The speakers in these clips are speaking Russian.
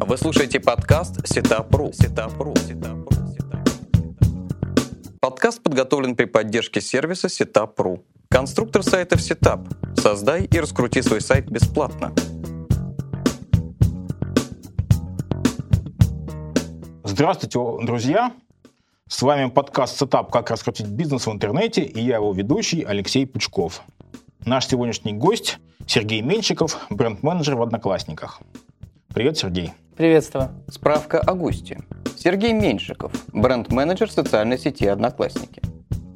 Вы слушаете подкаст Сетапру. Сетапру. Подкаст подготовлен при поддержке сервиса Setup.ru. Конструктор сайтов Setup. Создай и раскрути свой сайт бесплатно. Здравствуйте, друзья! С вами подкаст Setup «Как раскрутить бизнес в интернете» и я его ведущий Алексей Пучков. Наш сегодняшний гость Сергей Меньшиков, бренд-менеджер в Одноклассниках. Привет, Сергей. Приветствую. Справка о госте. Сергей Меньшиков, бренд-менеджер социальной сети «Одноклассники».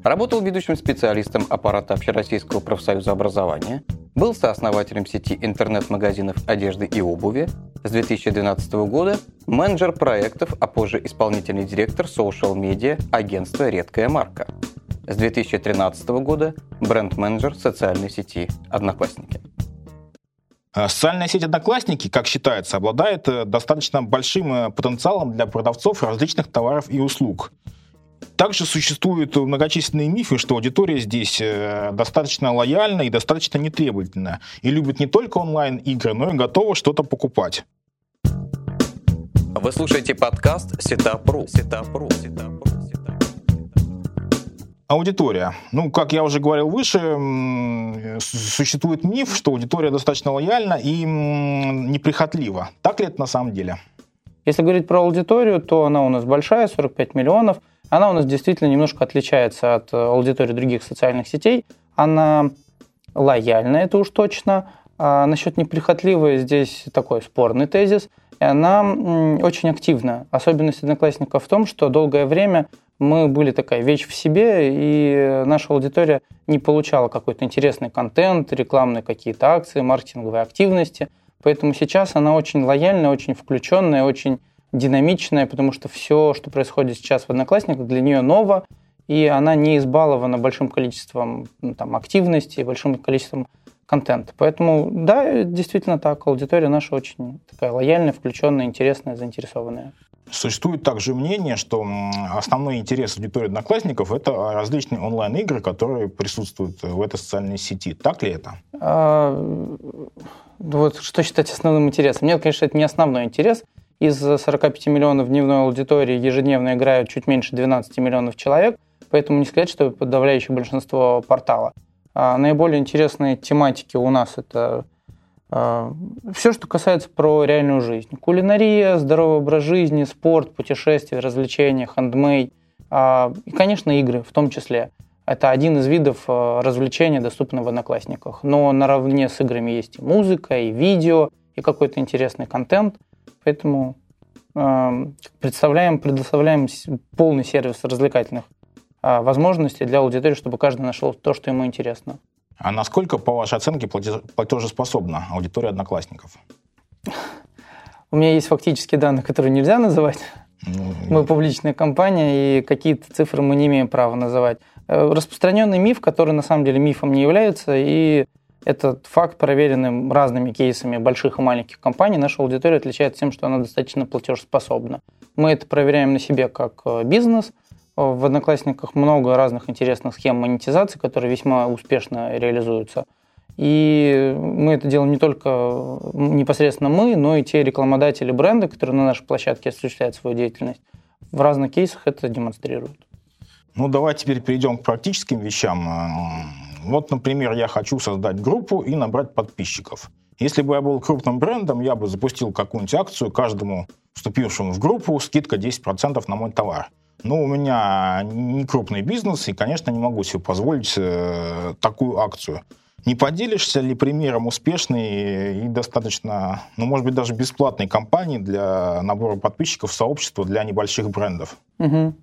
Работал ведущим специалистом аппарата Общероссийского профсоюза образования, был сооснователем сети интернет-магазинов одежды и обуви, с 2012 года менеджер проектов, а позже исполнительный директор социал-медиа агентства «Редкая марка». С 2013 года бренд-менеджер социальной сети «Одноклассники». А социальная сеть «Одноклассники», как считается, обладает э, достаточно большим э, потенциалом для продавцов различных товаров и услуг. Также существуют многочисленные мифы, что аудитория здесь э, достаточно лояльна и достаточно нетребовательна, и любит не только онлайн-игры, но и готова что-то покупать. Вы слушаете подкаст Сетапру. Сетапру. Сетапру аудитория. Ну, как я уже говорил выше, существует миф, что аудитория достаточно лояльна и неприхотлива. Так ли это на самом деле? Если говорить про аудиторию, то она у нас большая, 45 миллионов. Она у нас действительно немножко отличается от аудитории других социальных сетей. Она лояльна, это уж точно. А насчет неприхотливой здесь такой спорный тезис. И она очень активна. Особенность одноклассников в том, что долгое время мы были такая вещь в себе, и наша аудитория не получала какой-то интересный контент, рекламные какие-то акции, маркетинговые активности. Поэтому сейчас она очень лояльная, очень включенная, очень динамичная, потому что все, что происходит сейчас в Одноклассниках, для нее ново, и она не избалована большим количеством ну, там, активности, большим количеством контента. Поэтому, да, действительно так, аудитория наша очень такая лояльная, включенная, интересная, заинтересованная. Существует также мнение, что основной интерес аудитории одноклассников – это различные онлайн-игры, которые присутствуют в этой социальной сети. Так ли это? А, вот что считать основным интересом? Нет, конечно, это не основной интерес. Из 45 миллионов дневной аудитории ежедневно играют чуть меньше 12 миллионов человек, поэтому не сказать, что подавляющее большинство портала. А наиболее интересные тематики у нас – это все, что касается про реальную жизнь. Кулинария, здоровый образ жизни, спорт, путешествия, развлечения, хендмей. И, конечно, игры в том числе. Это один из видов а, развлечения, доступных в Одноклассниках. Но наравне с играми есть и музыка, и видео, и какой-то интересный контент. Поэтому представляем, предоставляем полный сервис развлекательных возможностей для аудитории, чтобы каждый нашел то, что ему интересно. А насколько, по вашей оценке, платежеспособна аудитория одноклассников? У меня есть фактические данные, которые нельзя называть. Ну, мы публичная компания, и какие-то цифры мы не имеем права называть. Э, распространенный миф, который на самом деле мифом не является, и этот факт, проверенный разными кейсами больших и маленьких компаний, наша аудитория отличается тем, что она достаточно платежеспособна. Мы это проверяем на себе как э, бизнес – в Одноклассниках много разных интересных схем монетизации, которые весьма успешно реализуются. И мы это делаем не только непосредственно мы, но и те рекламодатели бренда, которые на нашей площадке осуществляют свою деятельность. В разных кейсах это демонстрируют. Ну, давай теперь перейдем к практическим вещам. Вот, например, я хочу создать группу и набрать подписчиков. Если бы я был крупным брендом, я бы запустил какую-нибудь акцию каждому вступившему в группу, скидка 10% на мой товар. Но у меня не крупный бизнес, и, конечно, не могу себе позволить э, такую акцию. Не поделишься ли примером успешной и достаточно, ну, может быть, даже бесплатной кампании для набора подписчиков в сообщество для небольших брендов? Угу.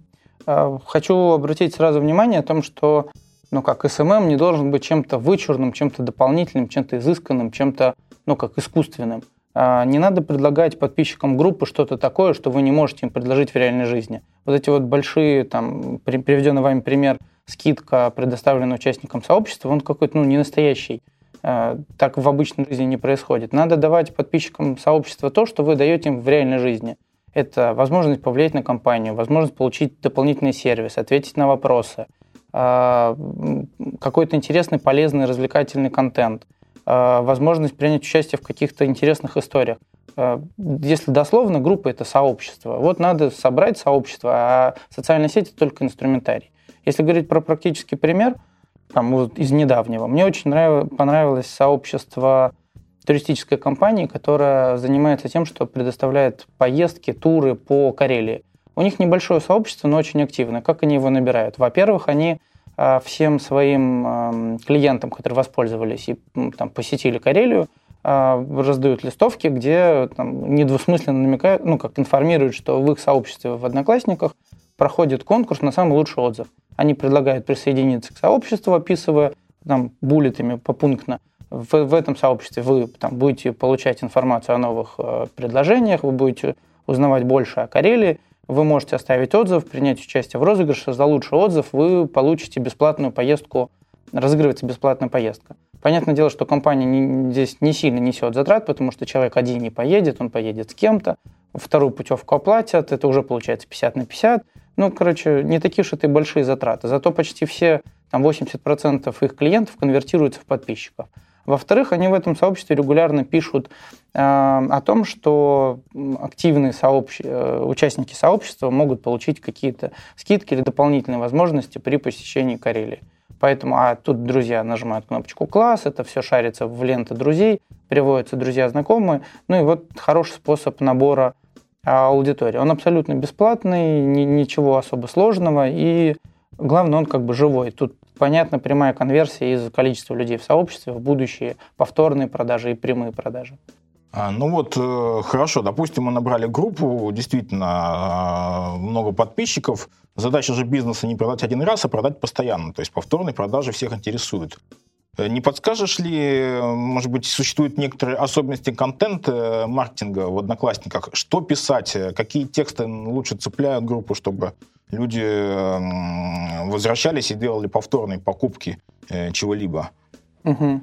Хочу обратить сразу внимание о том, что ну, как SMM не должен быть чем-то вычурным, чем-то дополнительным, чем-то изысканным, чем-то, ну, как искусственным. А, не надо предлагать подписчикам группы что-то такое, что вы не можете им предложить в реальной жизни. Вот эти вот большие, там, приведенный вами пример, скидка, предоставленная участникам сообщества, он какой-то, ну, не настоящий. А, так в обычной жизни не происходит. Надо давать подписчикам сообщества то, что вы даете им в реальной жизни. Это возможность повлиять на компанию, возможность получить дополнительный сервис, ответить на вопросы, а, какой-то интересный, полезный, развлекательный контент – возможность принять участие в каких-то интересных историях. э, если дословно, группа – это сообщество. Вот надо собрать сообщество, а социальная сеть – это только инструментарий. Если говорить про практический пример, там, вот из недавнего, мне очень нрав... понравилось сообщество туристической компании, которая занимается тем, что предоставляет поездки, туры по Карелии. У них небольшое сообщество, но очень активное. Как они его набирают? Во-первых, они всем своим клиентам, которые воспользовались и там, посетили Карелию, а, раздают листовки, где там, недвусмысленно намекают, ну, как информируют, что в их сообществе в Одноклассниках проходит конкурс на самый лучший отзыв. Они предлагают присоединиться к сообществу, описывая там буллетами попунктно. В, в этом сообществе вы там, будете получать информацию о новых э, предложениях, вы будете узнавать больше о Карелии, вы можете оставить отзыв, принять участие в розыгрыше. За лучший отзыв вы получите бесплатную поездку, разыгрывается бесплатная поездка. Понятное дело, что компания не, здесь не сильно несет затрат, потому что человек один не поедет, он поедет с кем-то, вторую путевку оплатят, это уже получается 50 на 50. Ну, короче, не такие уж это и большие затраты. Зато почти все, там 80% их клиентов конвертируются в подписчиков. Во-вторых, они в этом сообществе регулярно пишут э, о том, что активные сообщ... Э, участники сообщества могут получить какие-то скидки или дополнительные возможности при посещении Карелии. Поэтому, а тут друзья нажимают кнопочку «Класс», это все шарится в ленты друзей, приводятся друзья-знакомые. Ну и вот хороший способ набора а, аудитории. Он абсолютно бесплатный, ни, ничего особо сложного, и главное, он как бы живой. Тут понятно прямая конверсия из количества людей в сообществе в будущие повторные продажи и прямые продажи. А, ну вот, э, хорошо, допустим, мы набрали группу, действительно, а, много подписчиков. Задача же бизнеса не продать один раз, а продать постоянно. То есть повторные продажи всех интересуют. Э, не подскажешь ли, может быть, существуют некоторые особенности контента маркетинга в Одноклассниках? Что писать? Какие тексты лучше цепляют группу, чтобы люди возвращались и делали повторные покупки э, чего-либо? Угу.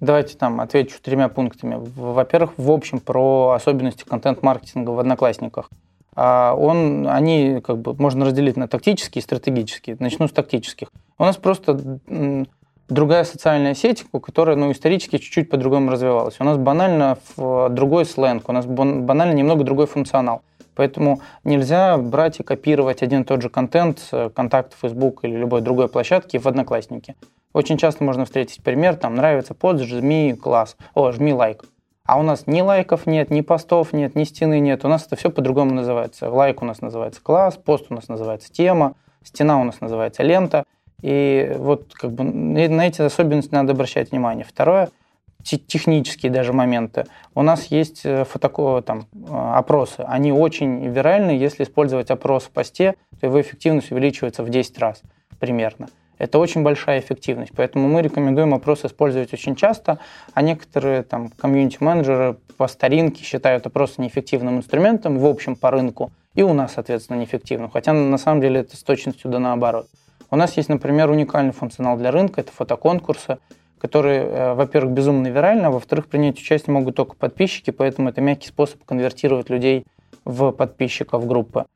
Давайте там отвечу тремя пунктами. Во-первых, в общем, про особенности контент-маркетинга в Одноклассниках. А он, они как бы можно разделить на тактические и стратегические. Начну с тактических. У нас просто другая социальная сеть, которая ну, исторически чуть-чуть по-другому развивалась. У нас банально другой сленг, у нас банально немного другой функционал. Поэтому нельзя брать и копировать один и тот же контент с контакт Facebook или любой другой площадки в Одноклассники. Очень часто можно встретить пример, там нравится под, жми класс, о, жми лайк. А у нас ни лайков нет, ни постов нет, ни стены нет. У нас это все по-другому называется. Лайк у нас называется класс, пост у нас называется тема, стена у нас называется лента. И вот как бы на эти особенности надо обращать внимание. Второе, технические даже моменты. У нас есть э, фотоко, там, э, опросы. Они очень виральны. Если использовать опрос в посте, то его эффективность увеличивается в 10 раз примерно. Это очень большая эффективность, поэтому мы рекомендуем опрос использовать очень часто, а некоторые там комьюнити-менеджеры по старинке считают опрос неэффективным инструментом, в общем, по рынку, и у нас, соответственно, неэффективным, хотя на самом деле это с точностью да наоборот. У нас есть, например, уникальный функционал для рынка, это фотоконкурсы, которые, э, во-первых, безумно виральны, а во-вторых, принять участие могут только подписчики, поэтому это мягкий способ конвертировать людей в подписчиков группы.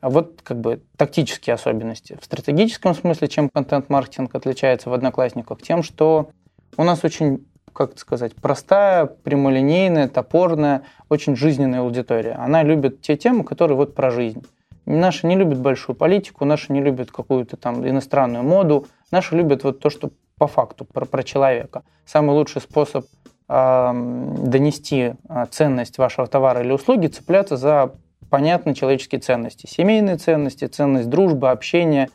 А вот как бы тактические особенности. В стратегическом смысле, чем контент-маркетинг отличается в Одноклассниках? Тем, что у нас очень, как сказать, простая, прямолинейная, топорная, очень жизненная аудитория. Она любит те темы, которые вот про жизнь. Наши не любят большую политику, наши не любят какую-то там иностранную моду, наши любят вот то, что по факту, про, про человека. Самый лучший способ э, донести ценность вашего товара или услуги – цепляться за понятные человеческие ценности. Семейные ценности, ценность дружбы, общения,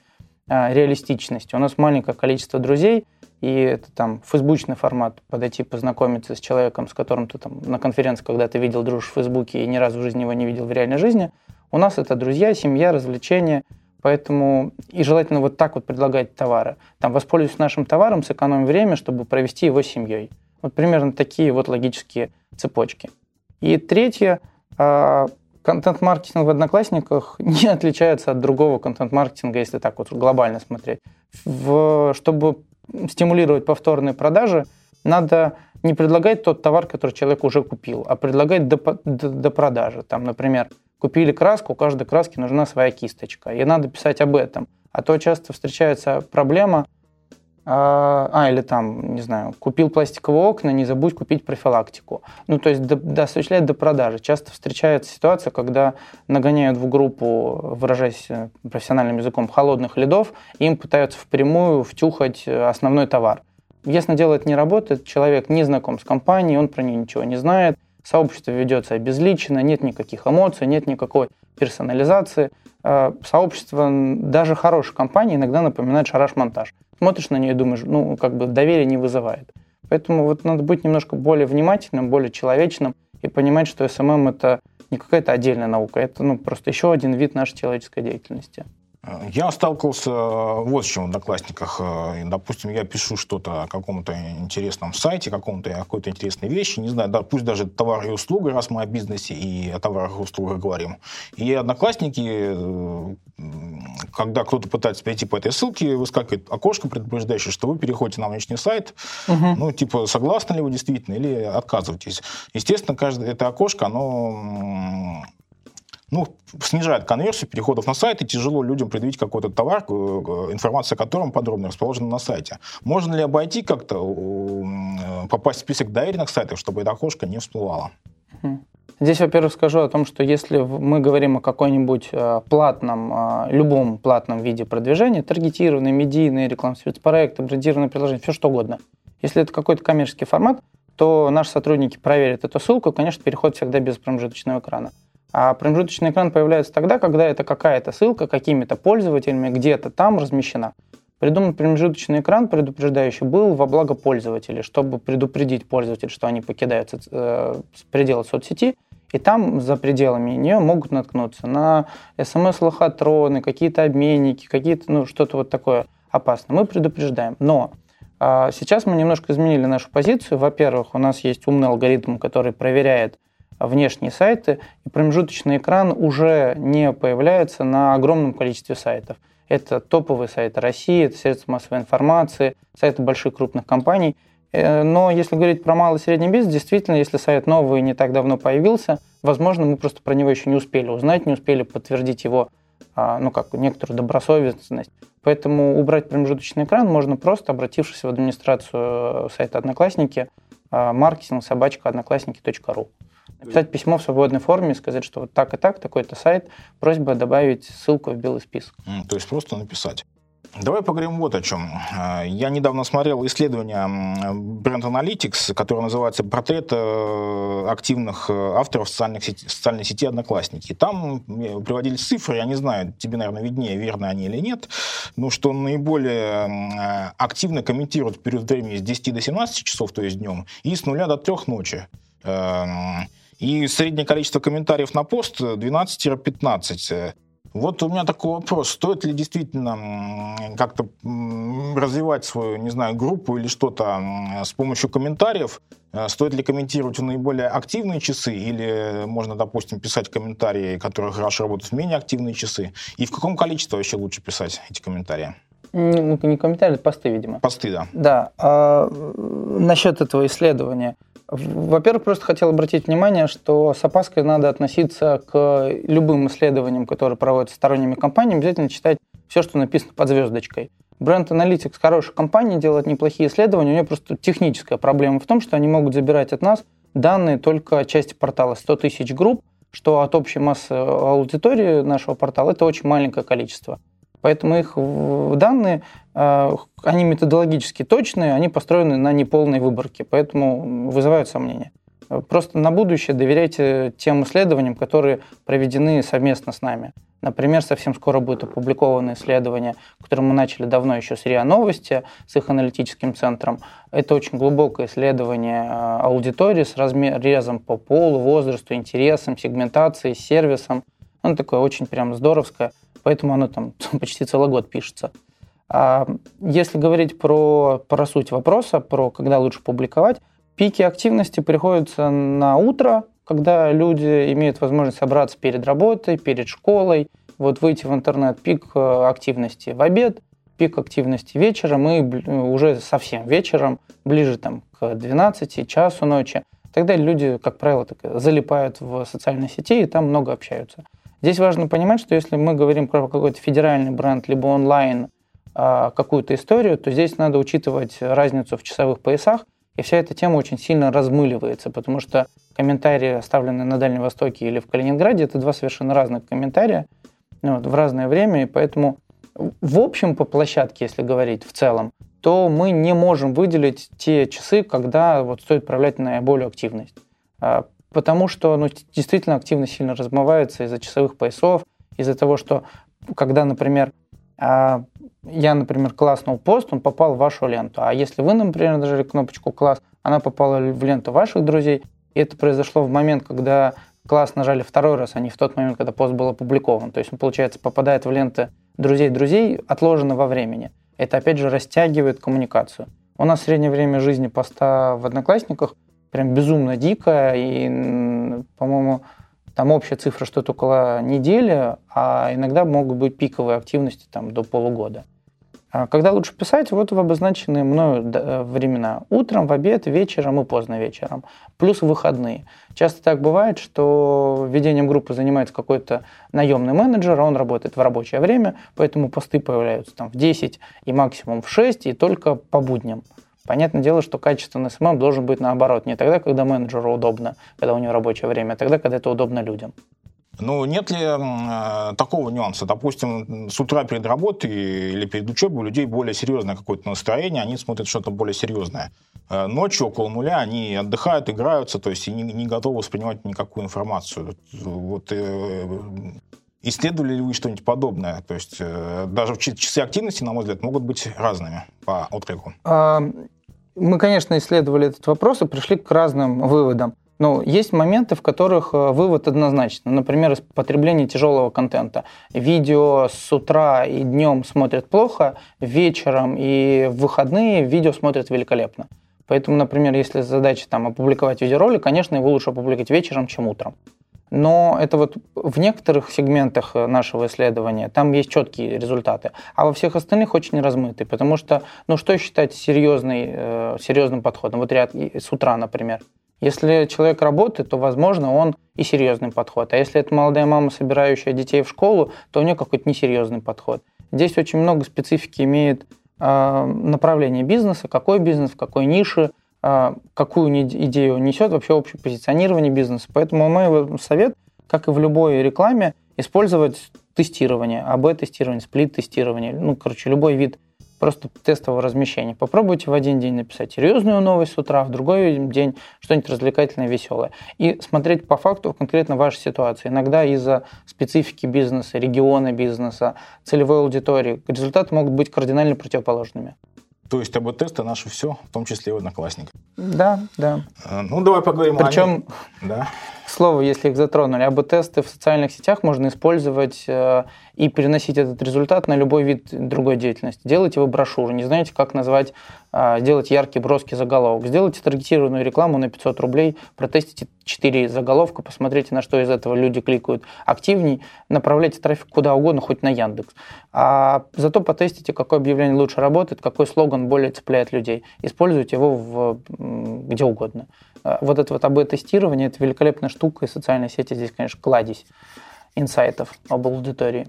э, реалистичность. У нас маленькое количество друзей, и это там фейсбучный формат, подойти познакомиться с человеком, с которым ты там на конференции когда-то видел, дружишь в Фейсбуке и ни разу в жизни его не видел в реальной жизни – у нас это друзья, семья, развлечения. Поэтому и желательно вот так вот предлагать товары. Там воспользуюсь нашим товаром, сэкономим время, чтобы провести его семьей. Вот примерно такие вот логические цепочки. И третье, а, контент-маркетинг в Одноклассниках не отличается от другого контент-маркетинга, если так вот глобально смотреть. В, чтобы стимулировать повторные продажи, надо не предлагать тот товар, который человек уже купил, а предлагать до, до, до продажи. Там, например, Купили краску, у каждой краски нужна своя кисточка. И надо писать об этом. А то часто встречается проблема, а, а, или там, не знаю, купил пластиковые окна, не забудь купить профилактику. Ну, то есть до, до, осуществляет до продажи. Часто встречается ситуация, когда нагоняют в группу, выражаясь э, профессиональным языком, холодных лидов, и им пытаются впрямую втюхать э, основной товар. Если дело это не работает, человек не знаком с компанией, он про нее ничего не знает, сообщество ведется обезличенно, нет никаких эмоций, нет никакой персонализации. Э, сообщество даже хорошей компании иногда напоминает шараш-монтаж смотришь на нее и думаешь, ну, как бы доверие не вызывает. Поэтому вот надо быть немножко более внимательным, более человечным и понимать, что SMM это не какая-то отдельная наука, это ну, просто еще один вид нашей человеческой деятельности. Я сталкивался э, вот с чем в Одноклассниках. Э, допустим, я пишу что-то о каком-то интересном сайте, каком-то какой-то интересной вещи, не знаю, да, пусть даже товар и услуга, раз мы о бизнесе и о товарах и услугах говорим. И Одноклассники, э, когда кто-то пытается перейти по этой ссылке, выскакивает окошко, предупреждающее, что вы переходите на внешний сайт, угу. ну, типа, согласны ли вы действительно или отказываетесь. Естественно, каждое это окошко, оно ну, снижает конверсию переходов на сайт, и тяжело людям предъявить какой-то товар, э, информация о котором подробно расположена на сайте. Можно ли обойти как-то, э, попасть в список доверенных сайтов, чтобы это окошко не всплывало? Здесь, во-первых, скажу о том, что если мы говорим о какой-нибудь э, платном, любом платном виде продвижения, таргетированный, медийный, рекламный спецпроект, брендированное приложение, все что угодно. Если это какой-то коммерческий формат, то наши сотрудники проверят эту ссылку, и, конечно, переход всегда без промежуточного экрана. А промежуточный экран появляется тогда, когда это какая-то ссылка какими-то пользователями где-то там размещена. Придуман промежуточный экран, предупреждающий, был во благо пользователей, чтобы предупредить пользователей, что они покидают э, пределы соцсети, и там за пределами нее могут наткнуться на смс-лохотроны, какие-то обменники, какие-то, ну, что-то вот такое опасное. Мы предупреждаем. Но э, сейчас мы немножко изменили нашу позицию. Во-первых, у нас есть умный алгоритм, который проверяет, внешние сайты, и промежуточный экран уже не появляется на огромном количестве сайтов. Это топовые сайты России, это средства массовой информации, сайты больших крупных компаний. Э, но если говорить про малый и средний бизнес, действительно, если сайт новый не так давно появился, возможно, мы просто про него еще не успели узнать, не успели подтвердить его, а, ну как, некоторую добросовестность. Поэтому убрать промежуточный экран можно просто, обратившись в администрацию сайта Одноклассники, а, маркетинг собачка одноклассники.ру написать письмо в свободной форме, сказать, что вот так и так, такой-то сайт, просьба добавить ссылку в белый список. То есть просто написать. Давай поговорим вот о чем. А, я недавно смотрел исследование Brand Analytics, которое называется «Портрет э, активных э, авторов социальных сети, социальной сети «Одноклассники». Там приводились цифры, я не знаю, тебе, наверное, виднее, верны они или нет, но что наиболее активно комментируют в период времени с 10 до 17 часов, то есть днем, и с нуля до 3 ночи. И среднее количество комментариев на пост 12-15. Вот у меня такой вопрос. Стоит ли действительно как-то развивать свою, не знаю, группу или что-то с помощью комментариев? Э, стоит ли комментировать в наиболее активные часы или можно, допустим, писать комментарии, которые хорошо работают в менее активные часы? И в каком количестве вообще лучше писать эти комментарии? Ну, не комментарии, посты, видимо. Посты, да. Да. А, насчет этого исследования. Во-первых, просто хотел обратить внимание, что с опаской надо относиться к любым исследованиям, которые проводятся сторонними компаниями, обязательно читать все, что написано под звездочкой. Бренд Analytics хорошая компания, делает неплохие исследования, у нее просто техническая проблема в том, что они могут забирать от нас данные только части портала 100 тысяч групп, что от общей массы аудитории нашего портала это очень маленькое количество. Поэтому их данные, э, они методологически точные, они построены на неполной выборке, поэтому вызывают сомнения. Просто на будущее доверяйте тем исследованиям, которые проведены совместно с нами. Например, совсем скоро будет опубликовано исследование, которое мы начали давно еще с РИА Новости, с их аналитическим центром. Это очень глубокое исследование э, аудитории с разрезом по полу, возрасту, интересам, сегментацией, сервисом. Оно такое очень прям здоровское поэтому оно там почти целый год пишется. А если говорить про, про суть вопроса, про когда лучше публиковать, пики активности приходятся на утро, когда люди имеют возможность собраться перед работой, перед школой, вот выйти в интернет, пик э, активности в обед, пик активности вечером и уже совсем вечером, ближе там, к 12 часу ночи. Тогда люди, как правило, так, залипают в социальные сети и там много общаются. Здесь важно понимать, что если мы говорим про какой-то федеральный бренд, либо онлайн, а, какую-то историю, то здесь надо учитывать разницу в часовых поясах, и вся эта тема очень сильно размыливается, потому что комментарии, оставленные на Дальнем Востоке или в Калининграде, это два совершенно разных комментария ну, вот, в разное время, и поэтому в общем по площадке, если говорить в целом, то мы не можем выделить те часы, когда вот стоит проявлять наиболее активность. Потому что ну, действительно активность сильно размывается из-за часовых поясов, из-за того, что когда, например, а, я, например, класснул пост, он попал в вашу ленту. А если вы, например, нажали кнопочку «класс», она попала в ленту ваших друзей, и это произошло в момент, когда класс нажали второй раз, а не в тот момент, когда пост был опубликован. То есть он, получается, попадает в ленты друзей-друзей, отложено во времени. Это, опять же, растягивает коммуникацию. У нас среднее время жизни поста в Одноклассниках прям безумно дикое, и, по-моему, там общая цифра что-то около недели, а иногда могут быть пиковые активности там, до полугода. А когда лучше писать? Вот в обозначенные мною э, времена. Утром, в обед, вечером и поздно вечером. Плюс выходные. Часто так бывает, что ведением группы занимается какой-то наемный менеджер, а он работает в рабочее время, поэтому посты появляются там в 10 и максимум в 6, и только по будням. Понятное дело, что качественный SMM должен быть наоборот. Не тогда, когда менеджеру удобно, когда у него рабочее время, а тогда, когда это удобно людям. Ну, нет ли э, такого нюанса? Допустим, с утра перед работой или перед учебой у людей более серьезное какое-то настроение, они смотрят что-то более серьезное. Э, ночью около нуля они отдыхают, играются, то есть и не, не готовы воспринимать никакую информацию. Вот, э, исследовали ли вы что-нибудь подобное? То есть э, даже часы активности, на мой взгляд, могут быть разными по отклику. Мы, конечно, исследовали этот вопрос и пришли к разным выводам. Но есть моменты, в которых э, вывод однозначный. Например, потребление тяжелого контента. Видео с утра и днем смотрят плохо, вечером и в выходные видео смотрят великолепно. Поэтому, например, если задача там, опубликовать видеоролик, конечно, его лучше опубликовать вечером, чем утром. Но это вот в некоторых сегментах э, нашего исследования там есть четкие результаты, а во всех остальных очень размытые, потому что, ну что считать серьезный, э, серьезным подходом? Вот ряд с утра, например. Если человек работает, то, возможно, он и серьезный подход. А если это молодая мама, собирающая детей в школу, то у нее какой-то несерьезный подход. Здесь очень много специфики имеет э, направление бизнеса, какой бизнес, в какой нише, какую идею несет, вообще общее позиционирование бизнеса. Поэтому мой совет, как и в любой рекламе, использовать тестирование, АБ-тестирование, сплит-тестирование, ну, короче, любой вид просто тестового размещения. Попробуйте в один день написать серьезную новость с утра, в другой день что-нибудь развлекательное, веселое. И смотреть по факту конкретно вашей ситуации. Иногда из-за специфики бизнеса, региона бизнеса, целевой аудитории результаты могут быть кардинально противоположными. То есть АБ-тесты наши все, в том числе и одноклассник. Да, да. Э, ну, давай поговорим Причем, о да. Слово, если их затронули, АБ-тесты в социальных сетях можно использовать э, и переносить этот результат на любой вид другой деятельности. Делайте вы брошюру, не знаете, как назвать, э, сделать яркий, броский заголовок. Сделайте таргетированную рекламу на 500 рублей, протестите 4 заголовка, посмотрите, на что из этого люди кликают активней, направляйте трафик куда угодно, хоть на Яндекс. А зато потестите, какое объявление лучше работает, какой слоган более цепляет людей. Используйте его в, где угодно. А, вот это вот АБ-тестирование – это великолепная штука, и социальные сети здесь, конечно, кладезь инсайтов об аудитории.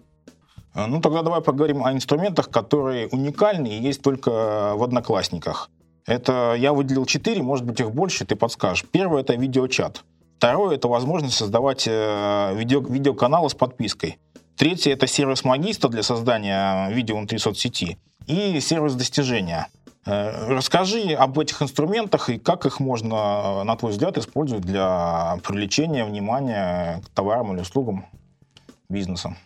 А, ну, тогда давай поговорим о инструментах, которые уникальны и есть только в Одноклассниках. Это я выделил четыре, может быть, их больше, ты подскажешь. Первое – это видеочат. Второе – это возможность создавать э, видео, видеоканалы с подпиской. Третье – это сервис Магиста для создания видео внутри соцсети. И сервис достижения. Э, расскажи об этих инструментах и как их можно, на твой взгляд, использовать для привлечения внимания к товарам или услугам бизнеса.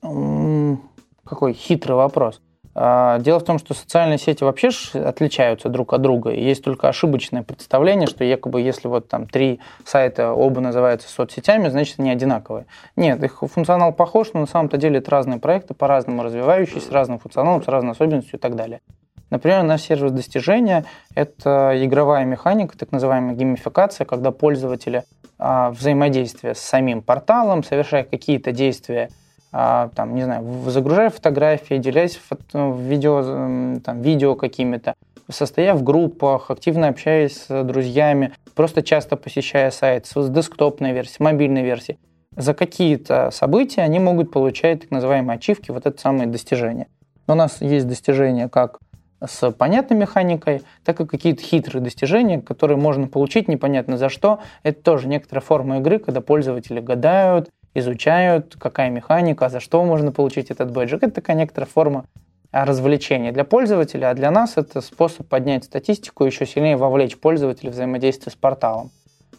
Какой хитрый вопрос. А, дело в том, что социальные сети вообще отличаются друг от друга. Есть только ошибочное представление, что якобы если вот там три сайта оба называются соцсетями, значит они одинаковые. Нет, их функционал похож, но на самом-то деле это разные проекты, по-разному развивающиеся, с разным функционалом, с разной особенностью и так далее. Например, наш сервис достижения – это игровая механика, так называемая геймификация, когда пользователи а, взаимодействия с самим порталом, совершая какие-то действия, а, там, не знаю, загружая фотографии, делясь фото, видео, там, видео какими-то, состоя в группах, активно общаясь с друзьями, просто часто посещая сайт с десктопной версией, мобильной версией, за какие-то события они могут получать так называемые ачивки, вот это самые достижения. У нас есть достижения как с понятной механикой, так и какие-то хитрые достижения, которые можно получить непонятно за что. Это тоже некоторая форма игры, когда пользователи гадают, изучают, какая механика, за что можно получить этот бэджик. Это такая некоторая форма а, развлечения для пользователя, а для нас это способ поднять статистику и еще сильнее вовлечь пользователя в взаимодействие с порталом.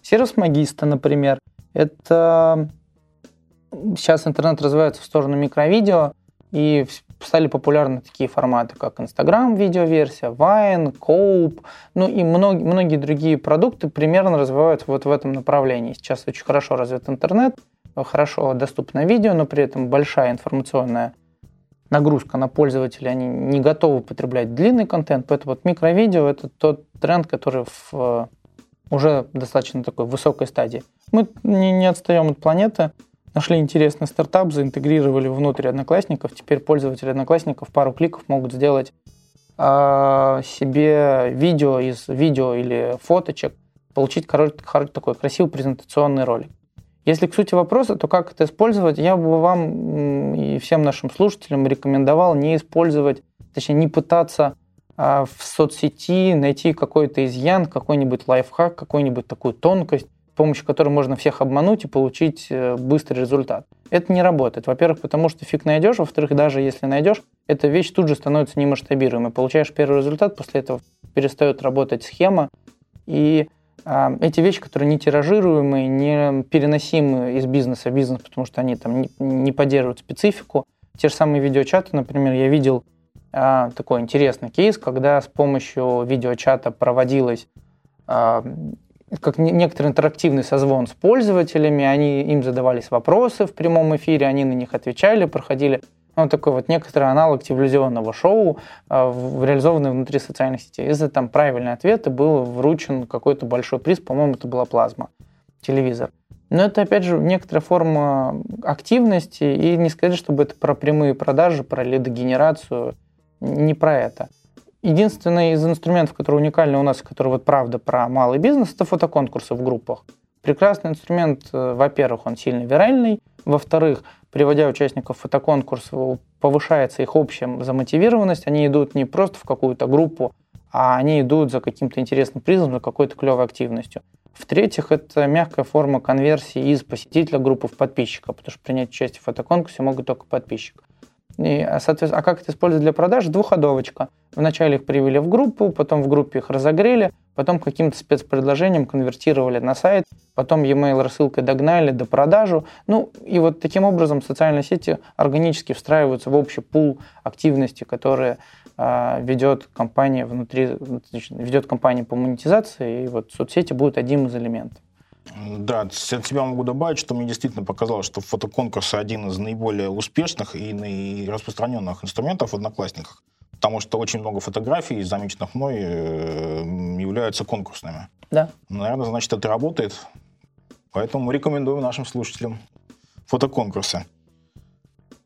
Сервис Магиста, например, это сейчас интернет развивается в сторону микровидео, и стали популярны такие форматы, как Instagram видеоверсия, Vine, Cope, ну и многие, многие другие продукты примерно развиваются вот в этом направлении. Сейчас очень хорошо развит интернет, хорошо доступно видео, но при этом большая информационная нагрузка на пользователей, они не готовы потреблять длинный контент, поэтому вот микровидео – это тот тренд, который в уже достаточно такой высокой стадии. Мы не, не отстаем от планеты, нашли интересный стартап, заинтегрировали внутрь одноклассников. Теперь пользователи одноклассников пару кликов могут сделать э, себе видео из видео или фоточек, получить короткий, короткий такой красивый презентационный ролик. Если к сути вопроса, то как это использовать, я бы вам и всем нашим слушателям рекомендовал не использовать, точнее не пытаться а, в соцсети найти какой-то изъян, какой-нибудь лайфхак, какую-нибудь такую тонкость, помощью которой можно всех обмануть и получить э, быстрый результат. Это не работает. Во-первых, потому что фиг найдешь, во-вторых, даже если найдешь, эта вещь тут же становится немасштабируемой. Получаешь первый результат, после этого перестает работать схема, и э, эти вещи, которые не тиражируемые, не переносимы из бизнеса в бизнес, потому что они там не, не поддерживают специфику. Те же самые видеочаты, например, я видел э, такой интересный кейс, когда с помощью видеочата проводилась э, как некоторый интерактивный созвон с пользователями, они, им задавались вопросы в прямом эфире, они на них отвечали, проходили ну, такой вот некоторый аналог телевизионного шоу, э, реализованный внутри социальных сетей. Если там ответ, и был вручен какой-то большой приз, по-моему, это была плазма, телевизор. Но это, опять же, некоторая форма активности, и не сказать, чтобы это про прямые продажи, про лидогенерацию, не про это. Единственный из инструментов, который уникальный у нас, который вот правда про малый бизнес, это фотоконкурсы в группах. Прекрасный инструмент, э, во-первых, он сильно виральный, во-вторых, приводя участников фотоконкурса, повышается их общая замотивированность, они идут не просто в какую-то группу, а они идут за каким-то интересным призом, за какой-то клевой активностью. В-третьих, это мягкая форма конверсии из посетителя группы в подписчика, потому что принять участие в фотоконкурсе могут только подписчик. И, а, соответственно, а как это использовать для продаж? Двухходовочка. Вначале их привели в группу, потом в группе их разогрели, потом каким-то спецпредложением конвертировали на сайт, потом e-mail рассылкой догнали до продажу. Ну и вот таким образом социальные сети органически встраиваются в общий пул активности, которые э, ведет компания внутри, ведет компания по монетизации, и вот соцсети будут одним из элементов. Да, от себя могу добавить, что мне действительно показалось, что фотоконкурс один из наиболее успешных и распространенных инструментов в Одноклассниках, потому что очень много фотографий, замеченных мной, э, являются конкурсными. Да. Наверное, значит, это работает. Поэтому рекомендую нашим слушателям фотоконкурсы.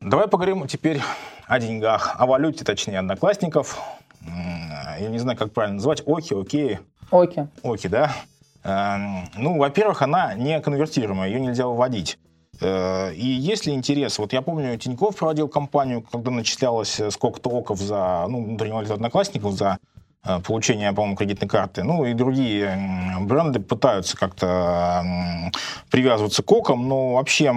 Давай поговорим теперь о деньгах, о валюте, точнее, одноклассников. Я не знаю, как правильно называть. Оки, окей. Оки. Оки, да. Эм, ну, во-первых, она не конвертируемая, ее нельзя выводить. Э, и если интерес, вот я помню, Тиньков проводил кампанию, когда начислялось сколько-то оков за, ну, внутренний валют одноклассников за э, получение, по-моему, кредитной карты. Ну и другие бренды пытаются как-то привязываться к окам, но вообще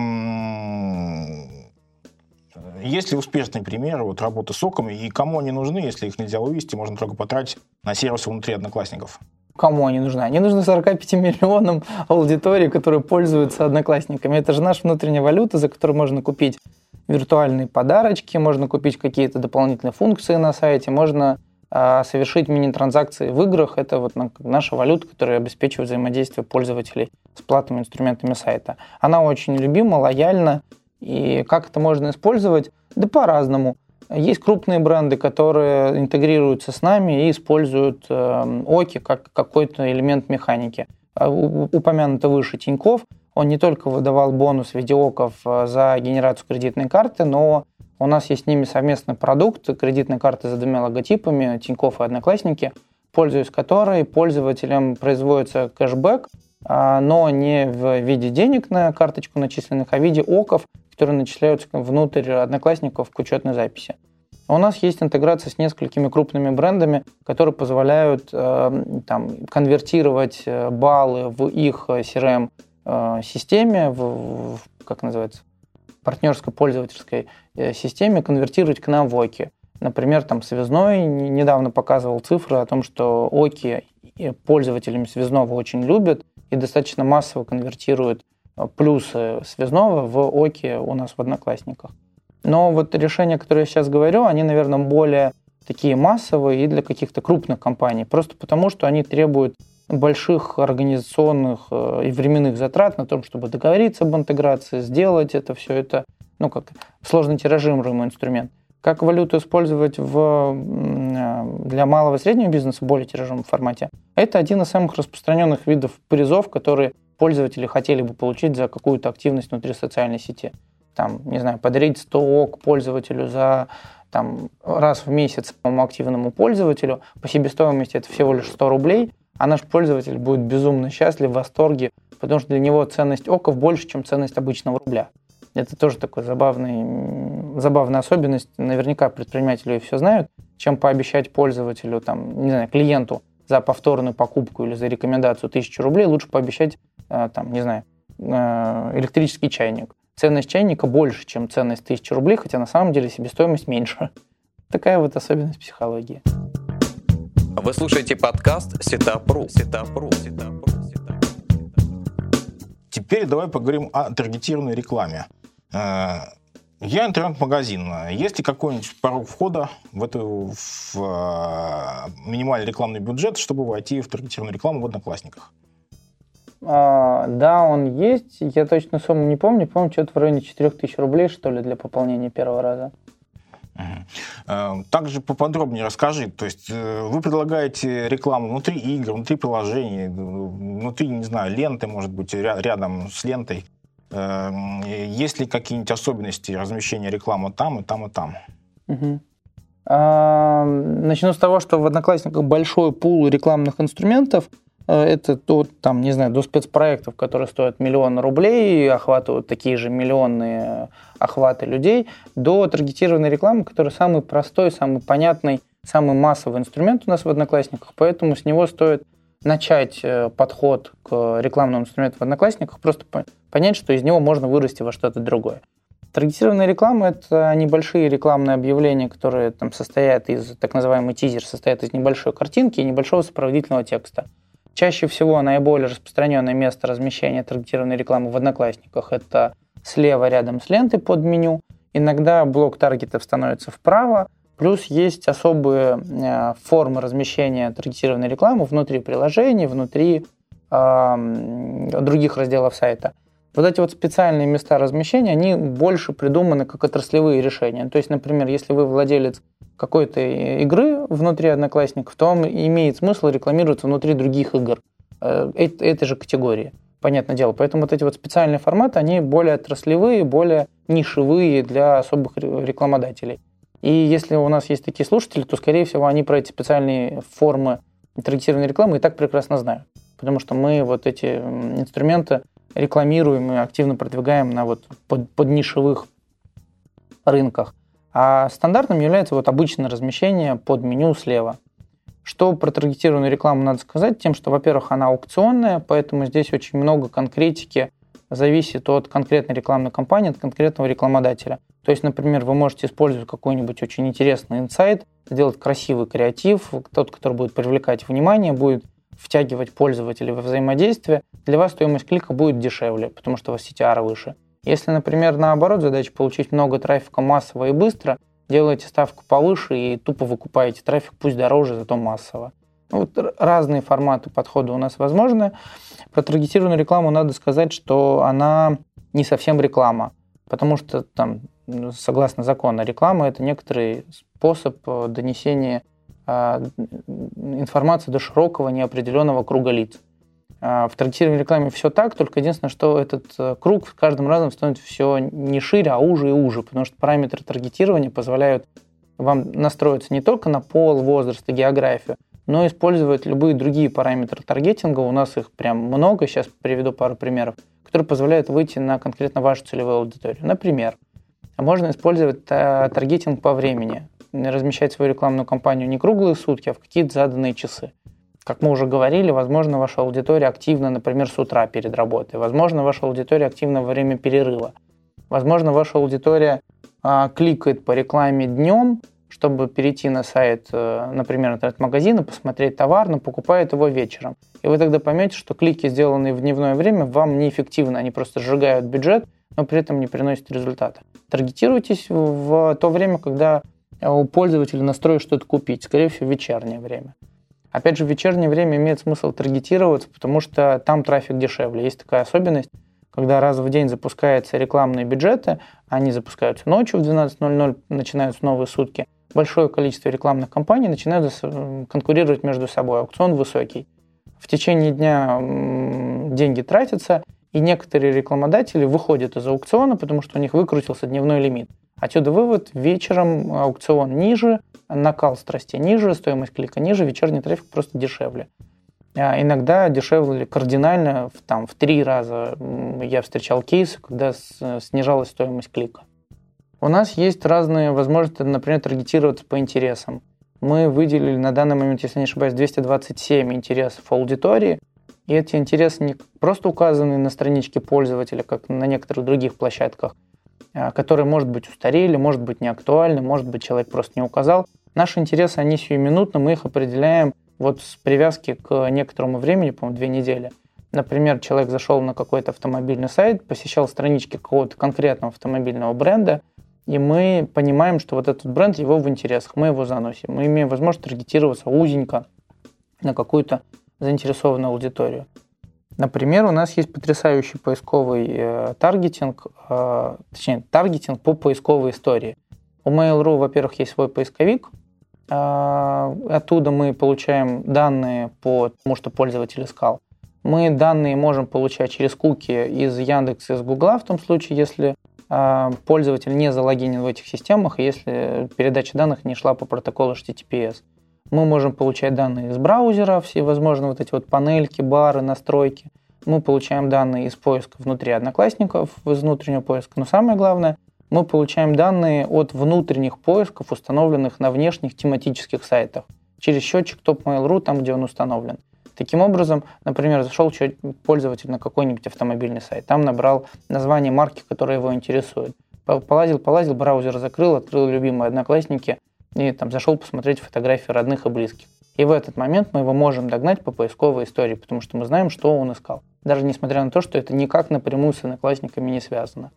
есть ли успешные примеры вот, работы с оками и кому они нужны, если их нельзя вывести, можно только потратить на сервисы внутри одноклассников? Кому они нужны? Они нужны 45 миллионам аудитории, которые пользуются одноклассниками. Это же наша внутренняя валюта, за которую можно купить виртуальные подарочки, можно купить какие-то дополнительные функции на сайте, можно э, совершить мини-транзакции в играх. Это вот наша валюта, которая обеспечивает взаимодействие пользователей с платными инструментами сайта. Она очень любима, лояльна. И как это можно использовать? Да по-разному. Есть крупные бренды, которые интегрируются с нами и используют э, ОКИ как какой-то элемент механики. А упомянуто выше Тиньков, он не только выдавал бонус в виде ОКов э, за генерацию кредитной карты, но у нас есть с ними совместный продукт, кредитной карты с двумя логотипами, Тиньков и Одноклассники, пользуясь которой пользователям производится кэшбэк, а, но не в виде денег на карточку начисленных, а в виде ОКов, которые начисляются внутрь одноклассников к учетной записи. у нас есть интеграция с несколькими крупными брендами, которые позволяют э, там, конвертировать э, баллы в их CRM-системе, в, в, как называется, партнерской пользовательской системе, конвертировать к нам в ОКИ. Например, там связной недавно показывал цифры о том, что ОКИ пользователями связного очень любят и достаточно массово конвертируют плюсы связного в ОКИ у нас в Одноклассниках. Но вот решения, которые я сейчас говорю, они, наверное, более такие массовые и для каких-то крупных компаний, просто потому что они требуют больших организационных э, и временных затрат на том, чтобы договориться об интеграции, сделать это все это, ну, как сложно тиражируемый инструмент. Как валюту использовать в, э, для малого и среднего бизнеса в более тиражном формате? Это один из самых распространенных видов призов, которые пользователи хотели бы получить за какую-то активность внутри социальной сети там, не знаю, подарить 100 ок пользователю за там, раз в месяц самому активному пользователю, по себестоимости это всего лишь 100 рублей, а наш пользователь будет безумно счастлив, в восторге, потому что для него ценность оков больше, чем ценность обычного рубля. Это тоже такой забавный, забавная особенность. Наверняка предприниматели все знают. Чем пообещать пользователю, там, не знаю, клиенту за повторную покупку или за рекомендацию 1000 рублей, лучше пообещать, там, не знаю, э, электрический чайник ценность чайника больше, чем ценность 1000 рублей, хотя на самом деле себестоимость меньше. Такая вот особенность психологии. Вы слушаете подкаст Сетапру. Сетапру. Сетапру. Теперь давай поговорим о таргетированной рекламе. Э, я интернет-магазин. Есть ли какой-нибудь порог входа в эту в, э, минимальный рекламный бюджет, чтобы войти в таргетированную рекламу в Одноклассниках? А, да, он есть. Я точно сумму не помню. Помню, что-то в районе 4000 рублей, что ли, для пополнения первого раза. Угу. Также поподробнее расскажи. То есть э, вы предлагаете рекламу внутри игр, внутри приложений, внутри, не знаю, ленты, может быть, рядом с лентой. Эм, есть ли какие-нибудь особенности размещения рекламы там и там и там? Угу. Начну с того, что в Одноклассниках большой пул рекламных инструментов – Э, это от, там, не знаю, до спецпроектов, которые стоят миллион рублей и охватывают такие же миллионные охваты людей, до таргетированной рекламы, которая самый простой, самый понятный, самый массовый инструмент у нас в Одноклассниках, поэтому с него стоит начать э, подход к рекламному инструменту в Одноклассниках, просто понять, что из него можно вырасти во что-то другое. Таргетированная реклама – это небольшие рекламные объявления, которые там состоят из, так называемый тизер, состоят из небольшой картинки и небольшого сопроводительного текста – Чаще всего наиболее распространенное место размещения таргетированной рекламы в Одноклассниках – это слева рядом с лентой под меню. Иногда блок таргетов становится вправо, плюс есть особые э, формы размещения таргетированной рекламы внутри приложений, внутри э, других разделов сайта. Вот эти вот специальные места размещения, они больше придуманы как отраслевые решения. То есть, например, если вы владелец какой-то игры внутри Одноклассников, то он имеет смысл рекламироваться внутри других игр э, этой же категории. Понятное дело. Поэтому вот эти вот специальные форматы, они более отраслевые, более нишевые для особых рекламодателей. И если у нас есть такие слушатели, то, скорее всего, они про эти специальные формы таргетированной рекламы и так прекрасно знают. Потому что мы вот эти инструменты рекламируем и активно продвигаем на вот под, под нишевых рынках. А стандартным является вот обычное размещение под меню слева. Что про таргетированную рекламу надо сказать? Тем, что, во-первых, она аукционная, поэтому здесь очень много конкретики зависит от конкретной рекламной кампании, от конкретного рекламодателя. То есть, например, вы можете использовать какой-нибудь очень интересный инсайт, сделать красивый креатив, тот, который будет привлекать внимание, будет втягивать пользователей во взаимодействие, для вас стоимость клика будет дешевле, потому что у вас CTR выше. Если, например, наоборот, задача получить много трафика массово и быстро, делаете ставку повыше и тупо выкупаете трафик, пусть дороже, зато массово. Ну, вот разные форматы подхода у нас возможны. Про таргетированную рекламу надо сказать, что она не совсем реклама, потому что там, согласно закону, реклама – это некоторый способ э, донесения э, информации до широкого неопределенного круга лиц. А, в таргетированной рекламе все так, только единственное, что этот э, круг с каждым разом становится все не шире, а уже и уже, потому что параметры таргетирования позволяют вам настроиться не только на пол, возраст и географию, но использовать любые другие параметры таргетинга. У нас их прям много, сейчас приведу пару примеров, которые позволяют выйти на конкретно вашу целевую аудиторию. Например, можно использовать таргетинг по времени. размещать свою рекламную кампанию не круглые сутки, а в какие-то заданные часы. Как мы уже говорили, возможно, ваша аудитория активна, например, с утра перед работой. Возможно, ваша аудитория активна во время перерыва. Возможно, ваша аудитория а, кликает по рекламе днем, чтобы перейти на сайт, э, например, интернет-магазина, посмотреть товар, но покупает его вечером. И вы тогда поймете, что клики, сделанные в дневное время, вам неэффективны. Они просто сжигают бюджет, но при этом не приносят результата. Таргетируйтесь в то время, когда у пользователя настрой что-то купить, скорее всего, вечернее время. Опять же, в вечернее время имеет смысл таргетироваться, потому что там трафик дешевле. Есть такая особенность, когда раз в день запускаются рекламные бюджеты, они запускаются ночью в 12.00, начинаются новые сутки, большое количество рекламных кампаний начинают конкурировать между собой, аукцион высокий. В течение дня деньги тратятся, и некоторые рекламодатели выходят из аукциона, потому что у них выкрутился дневной лимит. Отсюда вывод, вечером аукцион ниже, накал страсти ниже, стоимость клика ниже, вечерний трафик просто дешевле. А иногда дешевле кардинально, в, там, в три раза я встречал кейсы, когда снижалась стоимость клика. У нас есть разные возможности, например, таргетироваться по интересам. Мы выделили на данный момент, если не ошибаюсь, 227 интересов аудитории, и эти интересы не просто указаны на страничке пользователя, как на некоторых других площадках, которые, может быть, устарели, может быть, не актуальны, может быть, человек просто не указал. Наши интересы, они сиюминутно, мы их определяем вот с привязки к некоторому времени, по-моему, две недели. Например, человек зашел на какой-то автомобильный сайт, посещал странички какого-то конкретного автомобильного бренда, и мы понимаем, что вот этот бренд его в интересах, мы его заносим. Мы имеем возможность таргетироваться узенько на какую-то заинтересованную аудиторию. Например, у нас есть потрясающий поисковый э, таргетинг, э, точнее, таргетинг по поисковой истории. У Mail.ru, во-первых, есть свой поисковик. Э, оттуда мы получаем данные по тому, что пользователь искал. Мы данные можем получать через куки из Яндекса, из Гугла, в том случае, если э, пользователь не залогинен в этих системах, если передача данных не шла по протоколу HTTPS. Мы можем получать данные из браузера, все возможные вот эти вот панельки, бары, настройки. Мы получаем данные из поиска внутри одноклассников, из внутреннего поиска. Но самое главное, мы получаем данные от внутренних поисков, установленных на внешних тематических сайтах, через счетчик Top.mail.ru, там, где он установлен. Таким образом, например, зашел пользователь на какой-нибудь автомобильный сайт, там набрал название марки, которая его интересует. Полазил, полазил, браузер закрыл, открыл любимые одноклассники, и там зашел посмотреть фотографии родных и близких. И в этот момент мы его можем догнать по поисковой истории, потому что мы знаем, что он искал. Даже несмотря на то, что это никак напрямую с одноклассниками не связано.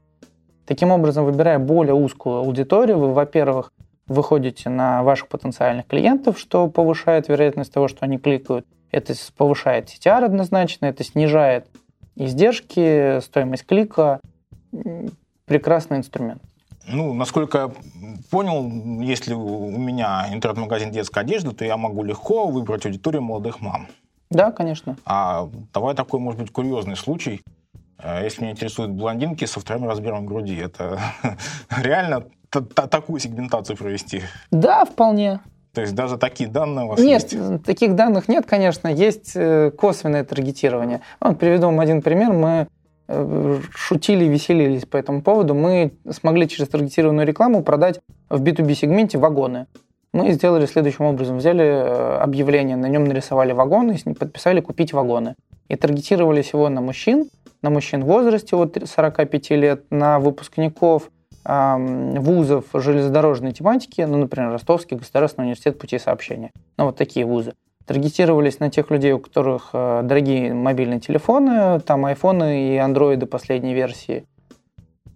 Таким образом, выбирая более узкую аудиторию, вы, во-первых, выходите на ваших потенциальных клиентов, что повышает вероятность того, что они кликают. Это повышает CTR однозначно, это снижает издержки, стоимость клика. Прекрасный инструмент. Ну, насколько я понял, если у меня интернет-магазин детской одежды, то я могу легко выбрать аудиторию молодых мам. Да, конечно. А давай такой, может быть, курьезный случай. Э, если меня интересуют блондинки со вторым размером груди, это реально такую сегментацию провести? Да, вполне. То есть даже такие данные у вас нет, есть? Нет, таких данных нет, конечно. Есть э, косвенное таргетирование. Вот, приведу вам один пример. Мы шутили, веселились по этому поводу, мы смогли через таргетированную рекламу продать в B2B-сегменте вагоны. Мы сделали следующим образом. Взяли э, объявление, на нем нарисовали вагоны, подписали «Купить вагоны». И таргетировали всего на мужчин, на мужчин в возрасте от 45 лет, на выпускников вузов железнодорожной тематики, ну, например, Ростовский государственный университет путей сообщения. Ну, вот такие вузы таргетировались на тех людей, у которых э, дорогие мобильные телефоны, там айфоны и андроиды последней версии,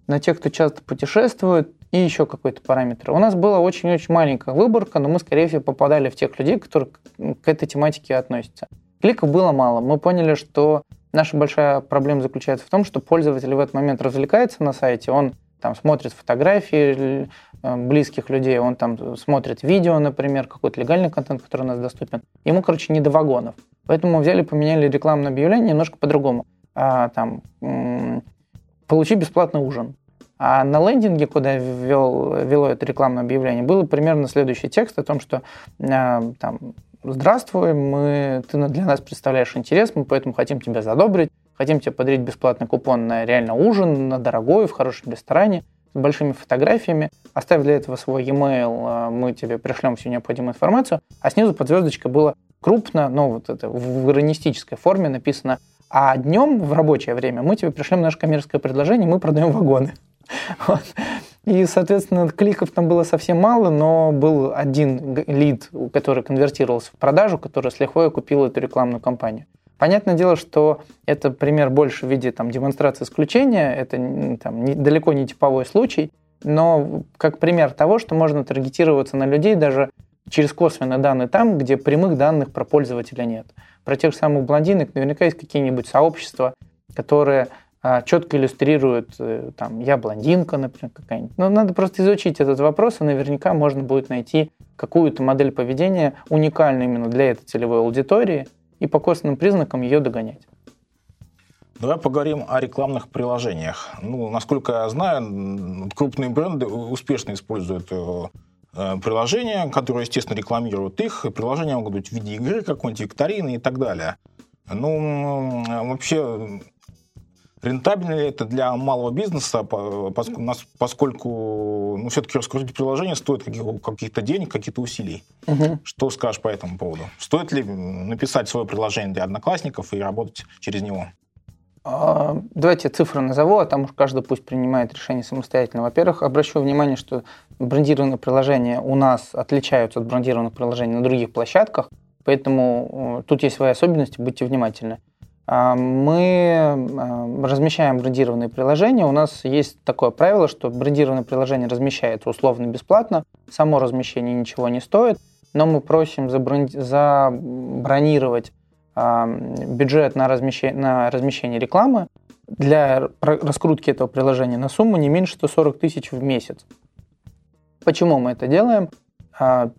на тех, кто часто путешествует, и еще какой-то параметр. У нас была очень-очень маленькая выборка, но мы, скорее всего, попадали в тех людей, которые к этой тематике относятся. Кликов было мало. Мы поняли, что наша большая проблема заключается в том, что пользователь в этот момент развлекается на сайте, он там смотрит фотографии близких людей, он там смотрит видео, например, какой-то легальный контент, который у нас доступен. Ему, короче, не до вагонов. Поэтому взяли, поменяли рекламное объявление немножко по-другому. А, там, получи бесплатный ужин. А на лендинге, куда ввел, вело это рекламное объявление, было примерно следующий текст о том, что а, там, здравствуй, мы, ты для нас представляешь интерес, мы поэтому хотим тебя задобрить хотим тебе подарить бесплатный купон на реально ужин, на дорогой, в хорошем ресторане. С большими фотографиями, оставь для этого свой e-mail, мы тебе пришлем всю необходимую информацию, а снизу под звездочкой было крупно, но вот это в иронистической форме написано, а днем в рабочее время мы тебе пришлем наше коммерческое предложение, мы продаем вагоны. И, соответственно, кликов там было совсем мало, но был один лид, который конвертировался в продажу, который с лихвой купил эту рекламную кампанию. Понятное дело, что это пример больше в виде там, демонстрации исключения, это там, не, далеко не типовой случай, но как пример того, что можно таргетироваться на людей даже через косвенные данные там, где прямых данных про пользователя нет. Про тех самых блондинок наверняка есть какие-нибудь сообщества, которые а, четко иллюстрируют, э, там, я блондинка, например, какая-нибудь. Но надо просто изучить этот вопрос, и наверняка можно будет найти какую-то модель поведения уникальную именно для этой целевой аудитории, и по косвенным признакам ее догонять. Давай поговорим о рекламных приложениях. Ну, насколько я знаю, крупные бренды успешно используют э, э, приложения, которые, естественно, рекламируют их. Приложения могут быть в виде игры какой-нибудь, викторины и так далее. Ну, вообще, Рентабельно ли это для малого бизнеса, поскольку ну, все-таки раскрутить приложение стоит каких-то денег, каких-то усилий? Угу. Что скажешь по этому поводу? Стоит ли написать свое приложение для одноклассников и работать через него? А, давайте цифры назову, а там уж каждый пусть принимает решение самостоятельно. Во-первых, обращу внимание, что брендированные приложения у нас отличаются от брендированных приложений на других площадках, поэтому э, тут есть свои особенности, будьте внимательны. А, мы а, размещаем брендированные приложения. У нас есть такое правило, что брендированное приложение размещается условно бесплатно. Само размещение ничего не стоит, но мы просим забронировать а, бюджет на размещение, на размещение рекламы для раскрутки этого приложения на сумму не меньше 140 тысяч в месяц. Почему мы это делаем?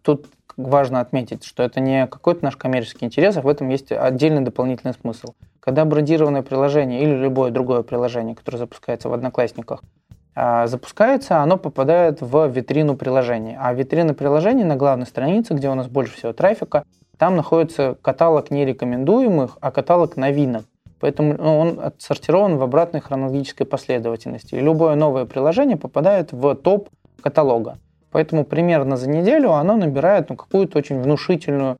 Тут важно отметить, что это не какой-то наш коммерческий интерес, а в этом есть отдельный дополнительный смысл. Когда брендированное приложение или любое другое приложение, которое запускается в Одноклассниках, а, запускается, оно попадает в витрину приложения. А витрина приложения на главной странице, где у нас больше всего трафика, там находится каталог не рекомендуемых, а каталог новинок. Поэтому ну, он отсортирован в обратной хронологической последовательности. И любое новое приложение попадает в топ каталога. Поэтому примерно за неделю оно набирает ну, какую-то очень внушительную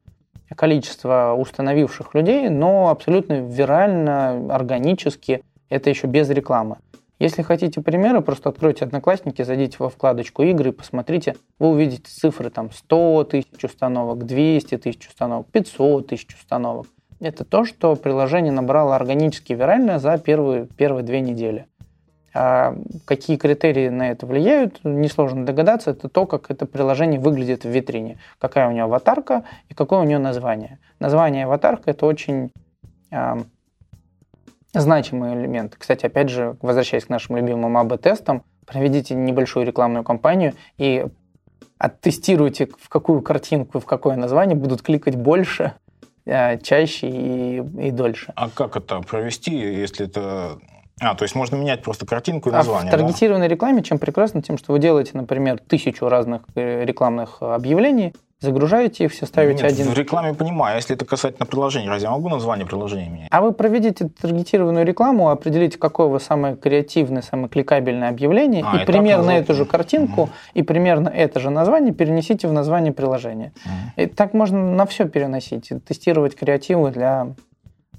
количество установивших людей, но абсолютно вирально, органически, это еще без рекламы. Если хотите примеры, просто откройте Одноклассники, зайдите во вкладочку игры и посмотрите, вы увидите цифры там 100 тысяч установок, 200 тысяч установок, 500 тысяч установок. Это то, что приложение набрало органически вирально за первые, первые две недели. А какие критерии на это влияют, несложно догадаться. Это то, как это приложение выглядит в витрине. Какая у него аватарка и какое у него название. Название аватарка – это очень э, значимый элемент. Кстати, опять же, возвращаясь к нашим любимым АБ-тестам, проведите небольшую рекламную кампанию и оттестируйте, в какую картинку, в какое название будут кликать больше, э, чаще и, и дольше. А как это провести, если это а, то есть можно менять просто картинку и название. А в таргетированной да? рекламе чем прекрасно? Тем, что вы делаете, например, тысячу разных э, рекламных объявлений, загружаете их, все ставите Нет, один. В рекламе понимаю, если это касательно приложения, разве я могу название приложения менять? А вы проведите таргетированную рекламу, определите, какое вы самое креативное, самое кликабельное объявление, а, и примерно уже... эту же картинку, угу. и примерно это же название перенесите в название приложения. Угу. И так можно на все переносить, тестировать креативы для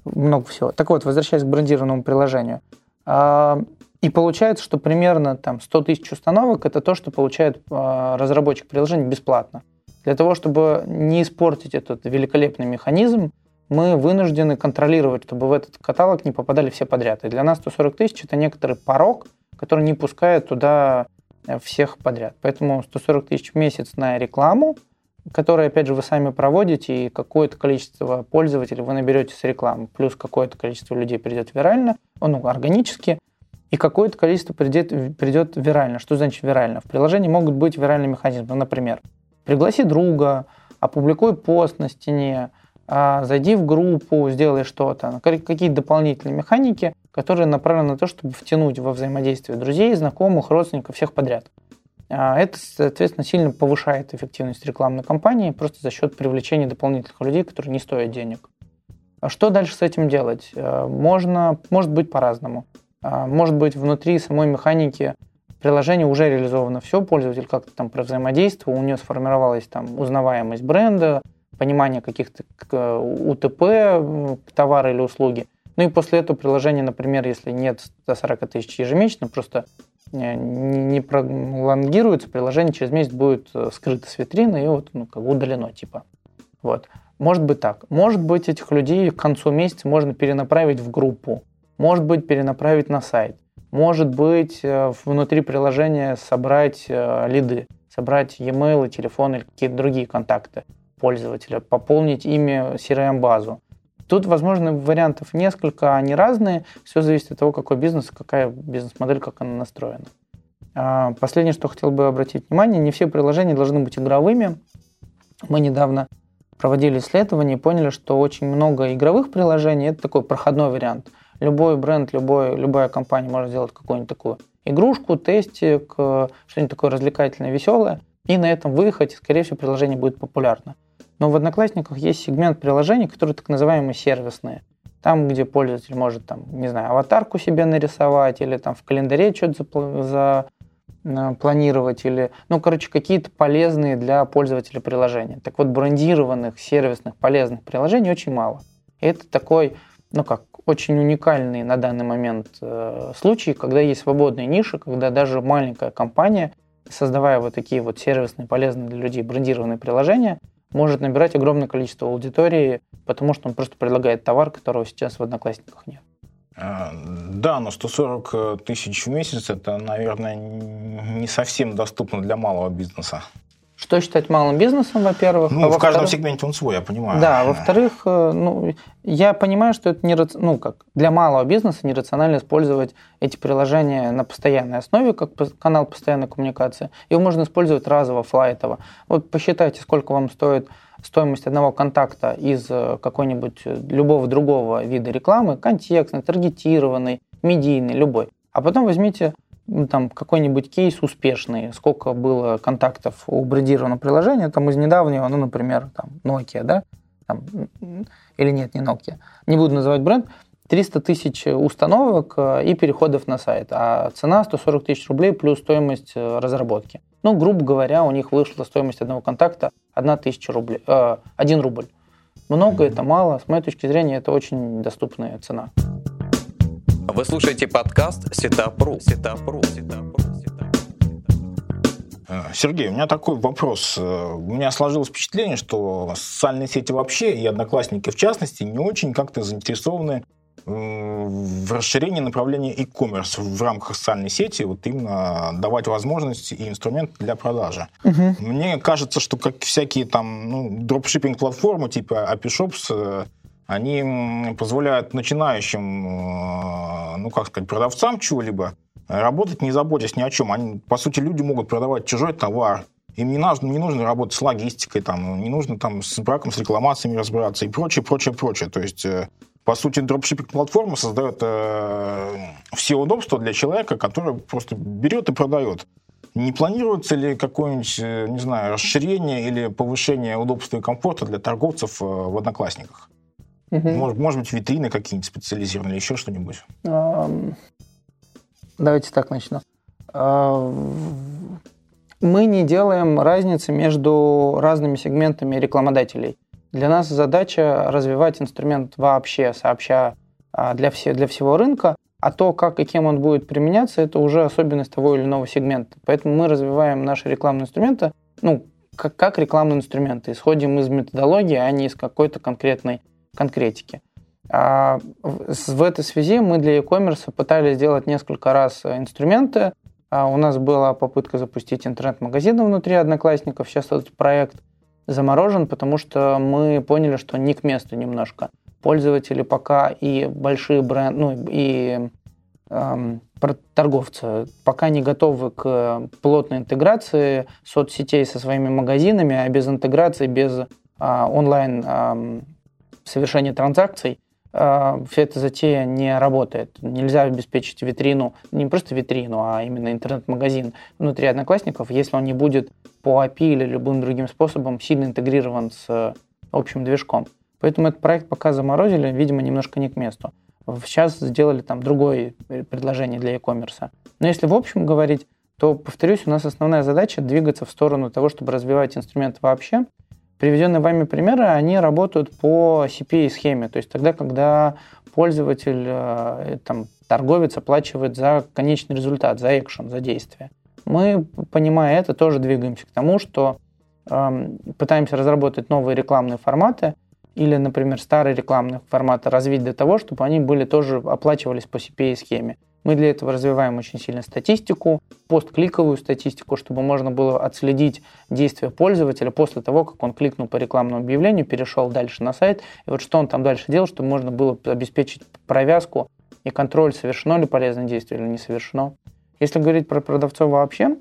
много всего. Так вот, возвращаясь к брендированному приложению. А, и получается, что примерно там, 100 тысяч установок – это то, что получает а, разработчик приложения бесплатно. Для того, чтобы не испортить этот великолепный механизм, мы вынуждены контролировать, чтобы в этот каталог не попадали все подряд. И для нас 140 тысяч – это некоторый порог, который не пускает туда э, всех подряд. Поэтому 140 тысяч в месяц на рекламу, которую, опять же, вы сами проводите, и какое-то количество пользователей вы наберете с рекламы, плюс какое-то количество людей придет вирально, ну, органически, и какое-то количество придет, придет вирально. Что значит вирально? В приложении могут быть виральные механизмы. Например, пригласи друга, опубликуй пост на стене, а, зайди в группу, сделай что-то. Какие-то дополнительные механики, которые направлены на то, чтобы втянуть во взаимодействие друзей, знакомых, родственников, всех подряд. А, это, соответственно, сильно повышает эффективность рекламной кампании просто за счет привлечения дополнительных людей, которые не стоят денег. А что дальше с этим делать? Можно, может быть по-разному. Может быть внутри самой механики приложение уже реализовано все, пользователь как-то там взаимодействовал, у него сформировалась там узнаваемость бренда, понимание каких-то УТП, товара или услуги. Ну и после этого приложение, например, если нет 140 тысяч ежемесячно, просто э, не пролонгируется, приложение через месяц будет э, скрыто с витрины и вот ну, как удалено типа. Вот. Может быть так. Может быть этих людей к концу месяца можно перенаправить в группу. Может быть перенаправить на сайт. Может быть э, внутри приложения собрать лиды, собрать e-mail, телефон или какие-то другие контакты пользователя, пополнить ими CRM-базу. Тут, возможно, вариантов несколько, они разные. Все зависит от того, какой бизнес, какая бизнес-модель, как она настроена. А, последнее, что хотел бы обратить внимание, не все приложения должны быть игровыми. Мы недавно проводили исследование и поняли, что очень много игровых приложений – это такой проходной вариант. Любой бренд, любой, любая компания может сделать какую-нибудь такую игрушку, тестик, э, что-нибудь такое развлекательное, веселое, и на этом выехать, скорее всего, приложение будет популярно. Но в Одноклассниках есть сегмент приложений, которые так называемые сервисные. Там, где пользователь может, там, не знаю, аватарку себе нарисовать или там в календаре что-то за, за планировать или, ну, короче, какие-то полезные для пользователя приложения. Так вот, брендированных, сервисных, полезных приложений очень мало. И это такой, ну как, очень уникальный на данный момент э, случай, когда есть свободные ниши, когда даже маленькая компания, создавая вот такие вот сервисные, полезные для людей брендированные приложения, может набирать огромное количество аудитории, потому что он просто предлагает товар, которого сейчас в Одноклассниках нет. А, да, но 140 э, тысяч в месяц это, наверное, не совсем доступно для малого бизнеса. Что считать малым бизнесом, во-первых? Ну, а в каждом сегменте он свой, я понимаю. Да, во-вторых, э, ну, я понимаю, что это не, ну, как для малого бизнеса нерационально использовать эти приложения на постоянной основе, как канал постоянной коммуникации. Его можно использовать разово, флайтово. Вот посчитайте, сколько вам стоит стоимость одного контакта из э, какой-нибудь э, любого другого вида рекламы, контекстный, таргетированный, медийный, любой. А потом возьмите ну, там какой-нибудь кейс успешный, сколько было контактов у брендированного приложения, там из недавнего, ну, например, там Nokia, да, там, или нет, не Nokia, не буду называть бренд, 300 тысяч установок э, и переходов на сайт, а цена 140 тысяч рублей плюс стоимость э, разработки. Ну, грубо говоря, у них вышла стоимость одного контакта 1 тысяча рублей, э, 1 рубль. Много это мало, с моей точки зрения, это очень доступная цена. Вы слушаете подкаст Сетапру. Сетапру. Сетапру. Э, Сергей, у меня такой вопрос. Э, у меня сложилось впечатление, что социальные сети вообще и одноклассники в частности не очень как-то заинтересованы в расширении направления e-commerce в рамках социальной сети, вот именно давать возможности и инструмент для продажи. Угу. Мне кажется, что как всякие там ну, дропшиппинг-платформы типа Apishops э, они позволяют начинающим, э, ну как сказать, продавцам чего-либо работать, не заботясь ни о чем. Они, по сути, люди могут продавать чужой товар, им не нужно, не нужно работать с логистикой, там, не нужно там, с браком, с рекламациями разбираться и прочее, прочее, прочее. То есть, э, по сути, дропшиппинг-платформа создает э, все удобства для человека, который просто берет и продает. Не планируется ли какое-нибудь, э, не знаю, расширение или повышение удобства и комфорта для торговцев в Одноклассниках? Угу. Может, может быть, витрины какие-нибудь специализированные еще что-нибудь? Давайте так начну. Мы не делаем разницы между разными сегментами рекламодателей. Для нас задача развивать инструмент вообще, сообща а, для, все, для всего рынка, а то, как и кем он будет применяться, это уже особенность того или иного сегмента. Поэтому мы развиваем наши рекламные инструменты, ну, как, как рекламные инструменты. Исходим из методологии, а не из какой-то конкретной конкретики. А в этой связи мы для e-commerce пытались сделать несколько раз инструменты. А у нас была попытка запустить интернет-магазин внутри Одноклассников. Сейчас этот проект заморожен, потому что мы поняли, что не к месту немножко. Пользователи пока и большие бренды, ну и эм, торговцы пока не готовы к плотной интеграции соцсетей со своими магазинами, а без интеграции, без э, онлайн э, совершения транзакций э, вся эта затея не работает. Нельзя обеспечить витрину, не просто витрину, а именно интернет-магазин внутри Одноклассников, если он не будет по API или любым другим способом сильно интегрирован с общим движком. Поэтому этот проект пока заморозили, видимо, немножко не к месту. Сейчас сделали там другое предложение для e-commerce. Но если в общем говорить, то, повторюсь, у нас основная задача двигаться в сторону того, чтобы развивать инструмент вообще. Приведенные вами примеры, они работают по CPA-схеме, то есть тогда, когда пользователь, э, там, торговец оплачивает за конечный результат, за экшен, за действие. Мы, понимая это, тоже двигаемся к тому, что э, пытаемся разработать новые рекламные форматы или, например, старые рекламные форматы развить для того, чтобы они были тоже оплачивались по CPA-схеме. Мы для этого развиваем очень сильно статистику, посткликовую статистику, чтобы можно было отследить действия пользователя после того, как он кликнул по рекламному объявлению, перешел дальше на сайт, и вот что он там дальше делал, чтобы можно было обеспечить провязку и контроль, совершено ли полезное действие или не совершено. Если говорить про продавцов вообще,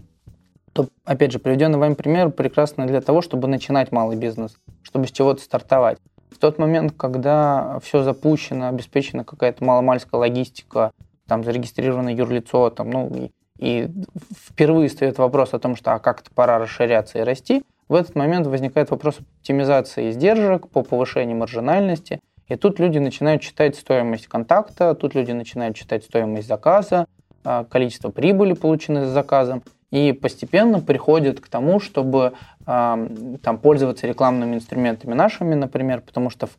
то, опять же, приведенный вами пример прекрасно для того, чтобы начинать малый бизнес, чтобы с чего-то стартовать. В тот момент, когда все запущено, обеспечена какая-то маломальская логистика, там зарегистрировано юрлицо, там, ну, и, и впервые стоит вопрос о том, что а как-то пора расширяться и расти, в этот момент возникает вопрос оптимизации издержек по повышению маржинальности, и тут люди начинают читать стоимость контакта, тут люди начинают читать стоимость заказа, а, количество прибыли, полученной за заказом, и постепенно приходят к тому, чтобы там, пользоваться рекламными инструментами нашими, например, потому что в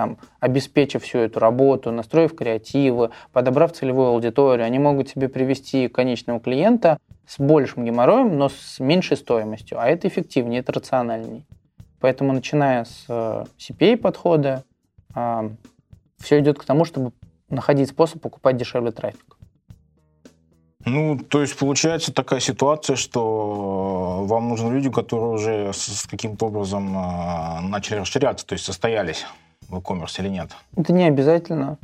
там, обеспечив всю эту работу, настроив креативы, подобрав целевую аудиторию, они могут себе привести конечного клиента с большим геморроем, но с меньшей стоимостью, а это эффективнее, это рациональнее. Поэтому, начиная с э, CPA-подхода, а, все идет к тому, чтобы находить способ покупать дешевле трафик. Ну, то есть получается такая ситуация, что вам нужны люди, которые уже с каким-то образом э, начали расширяться, то есть состоялись в e-commerce или нет? Это не обязательно.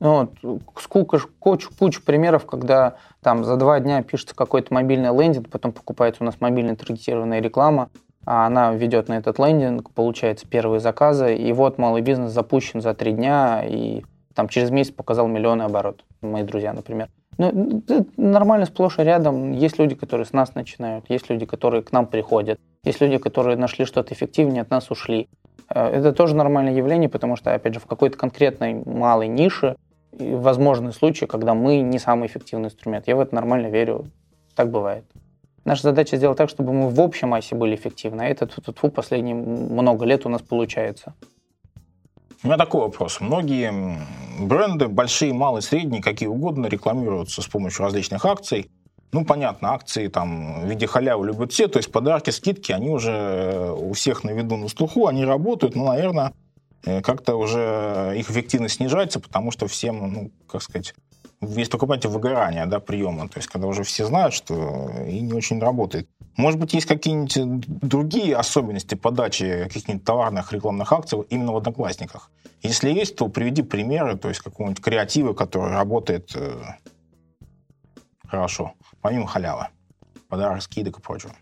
Ну, вот, сколько, куча, куча примеров, когда там за два дня пишется какой-то мобильный лендинг, потом покупается у нас мобильная таргетированная реклама, а она ведет на этот лендинг, получается первые заказы, и вот малый бизнес запущен за три дня, и там через месяц показал миллионы оборот, мои друзья, например. Ну, нормально сплошь и рядом. Есть люди, которые с нас начинают, есть люди, которые к нам приходят, есть люди, которые нашли что-то эффективнее, от нас ушли. Э, это тоже нормальное явление, потому что, опять же, в какой-то конкретной малой нише возможны случаи, когда мы не самый эффективный инструмент. Я в это нормально верю. Так бывает. Наша задача сделать так, чтобы мы в общем массе были эффективны. А это тут фу, последние много лет у нас получается. У меня такой вопрос. Многие бренды, большие, малые, средние, какие угодно, рекламируются с помощью различных акций. Ну, понятно, акции там в виде халявы любят все, то есть подарки, скидки, они уже у всех на виду, на слуху, они работают, но, наверное, э, как-то уже их эффективность снижается, потому что всем, ну, как сказать, есть такое понятие выгорания, да, приема, то есть когда уже все знают, что и не очень работает. Может быть, есть какие-нибудь другие особенности подачи каких-нибудь товарных рекламных акций именно в Одноклассниках? Если есть, то приведи примеры, то есть какого-нибудь креатива, который работает э, хорошо помимо халявы, подарок, скидок и прочего?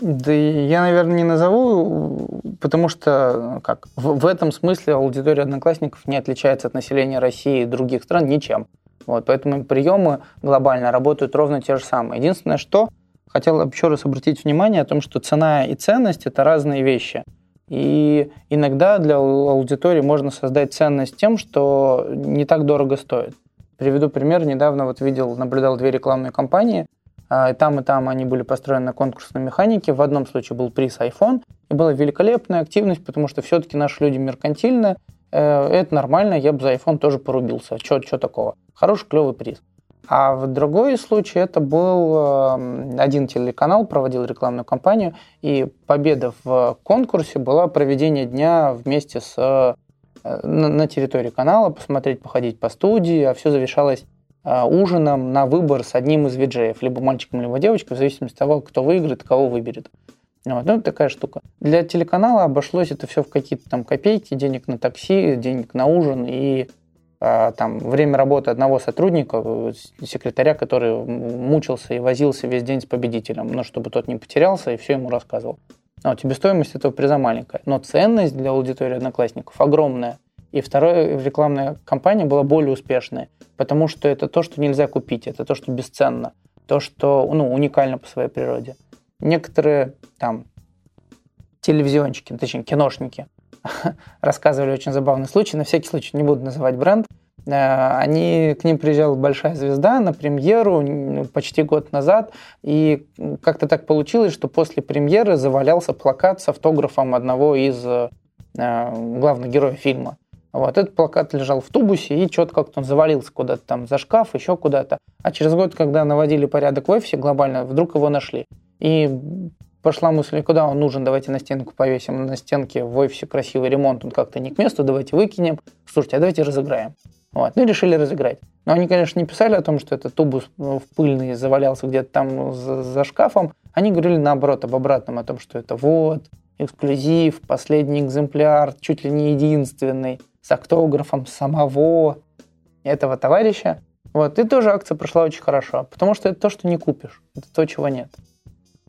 Да я, наверное, не назову, потому что как, в, в этом смысле аудитория одноклассников не отличается от населения России и других стран ничем. Вот, поэтому приемы глобально работают ровно те же самые. Единственное, что хотел еще раз обратить внимание о том, что цена и ценность – это разные вещи. И иногда для аудитории можно создать ценность тем, что не так дорого стоит. Приведу пример. Недавно вот видел, наблюдал две рекламные кампании. А, и там, и там они были построены на конкурсной механике. В одном случае был приз iPhone. И была великолепная активность, потому что все-таки наши люди меркантильные. Э, это нормально, я бы за iPhone тоже порубился. Что такого? Хороший, клевый приз. А в другой случай это был эм, один телеканал, проводил рекламную кампанию, и победа в конкурсе была проведение дня вместе с Э, на территории канала, посмотреть, походить по студии, а все завершалось э, ужином на выбор с одним из виджеев, либо мальчиком, либо девочкой, в зависимости от того, кто выиграет, кого выберет. Вот, ну, такая штука. Для телеканала обошлось это все в какие-то там копейки, денег на такси, денег на ужин и а, там время работы одного сотрудника, э, секретаря, который мучился и возился весь день с победителем, но чтобы тот не потерялся и все ему рассказывал. Вот, тебе стоимость этого приза маленькая, но ценность для аудитории одноклассников огромная. И вторая рекламная кампания была более успешная, потому что это то, что нельзя купить, это то, что бесценно, то, что ну, уникально по своей природе. Некоторые там телевизионщики, точнее киношники, рассказывали очень забавный случай, на всякий случай не буду называть бренд, они, к ним приезжала большая звезда на премьеру почти год назад, и как-то так получилось, что после премьеры завалялся плакат с автографом одного из э, главных героев фильма. Вот этот плакат лежал в тубусе, и что-то как-то он завалился куда-то там за шкаф, еще куда-то. А через год, когда наводили порядок в офисе глобально, вдруг его нашли. И пошла мысль, куда он нужен, давайте на стенку повесим. На стенке в офисе красивый ремонт, он как-то не к месту, давайте выкинем. Слушайте, а давайте разыграем. Вот. Ну и решили разыграть. Но они, конечно, не писали о том, что этот тубус в пыльный завалялся где-то там за, за шкафом. Они говорили наоборот, об обратном, о том, что это вот, эксклюзив, последний экземпляр, чуть ли не единственный, с автографом самого этого товарища. Вот, и тоже акция прошла очень хорошо, потому что это то, что не купишь, это то, чего нет.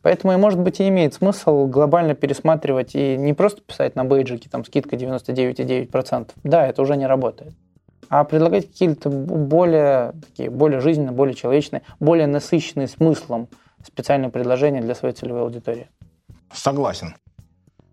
Поэтому, и, может быть, и имеет смысл глобально пересматривать и не просто писать на бейджике там скидка 99,9%. Да, это уже не работает а предлагать какие-то более, такие, более жизненные, более человечные, более насыщенные смыслом специальные предложения для своей целевой аудитории. Согласен.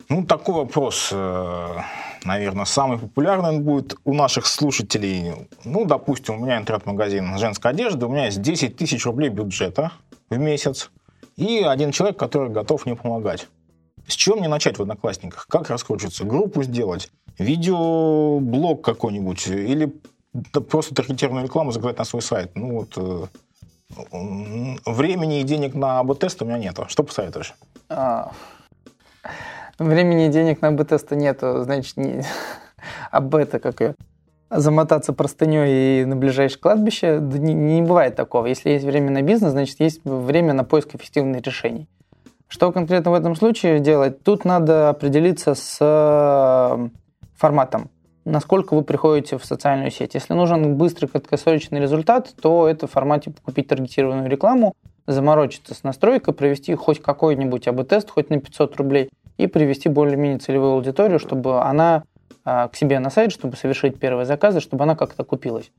Ну, такой вопрос, э, наверное, самый популярный будет у наших слушателей. Ну, допустим, у меня интернет-магазин женской одежды, у меня есть 10 тысяч рублей бюджета в месяц и один человек, который готов мне помогать. С чего мне начать в Одноклассниках? Как раскручиваться? Группу сделать? Видеоблог какой-нибудь или просто таргетированную рекламу заказать на свой сайт. Ну вот э, времени и денег на АБ-тест у меня нету. Что посоветуешь? А, времени и денег на АБ-теста нету, значит, не... АБ это как ее? замотаться простыней и на ближайшее кладбище, да не, не бывает такого. Если есть время на бизнес, значит, есть время на поиск эффективных решений. Что конкретно в этом случае делать? Тут надо определиться с форматом, насколько вы приходите в социальную сеть. Если нужен быстрый краткосрочный результат, то это в формате купить таргетированную рекламу, заморочиться с настройкой, провести хоть какой-нибудь АБ-тест, хоть на 500 рублей, и привести более-менее целевую аудиторию, чтобы она а, к себе на сайт, чтобы совершить первые заказы, чтобы она как-то купилась.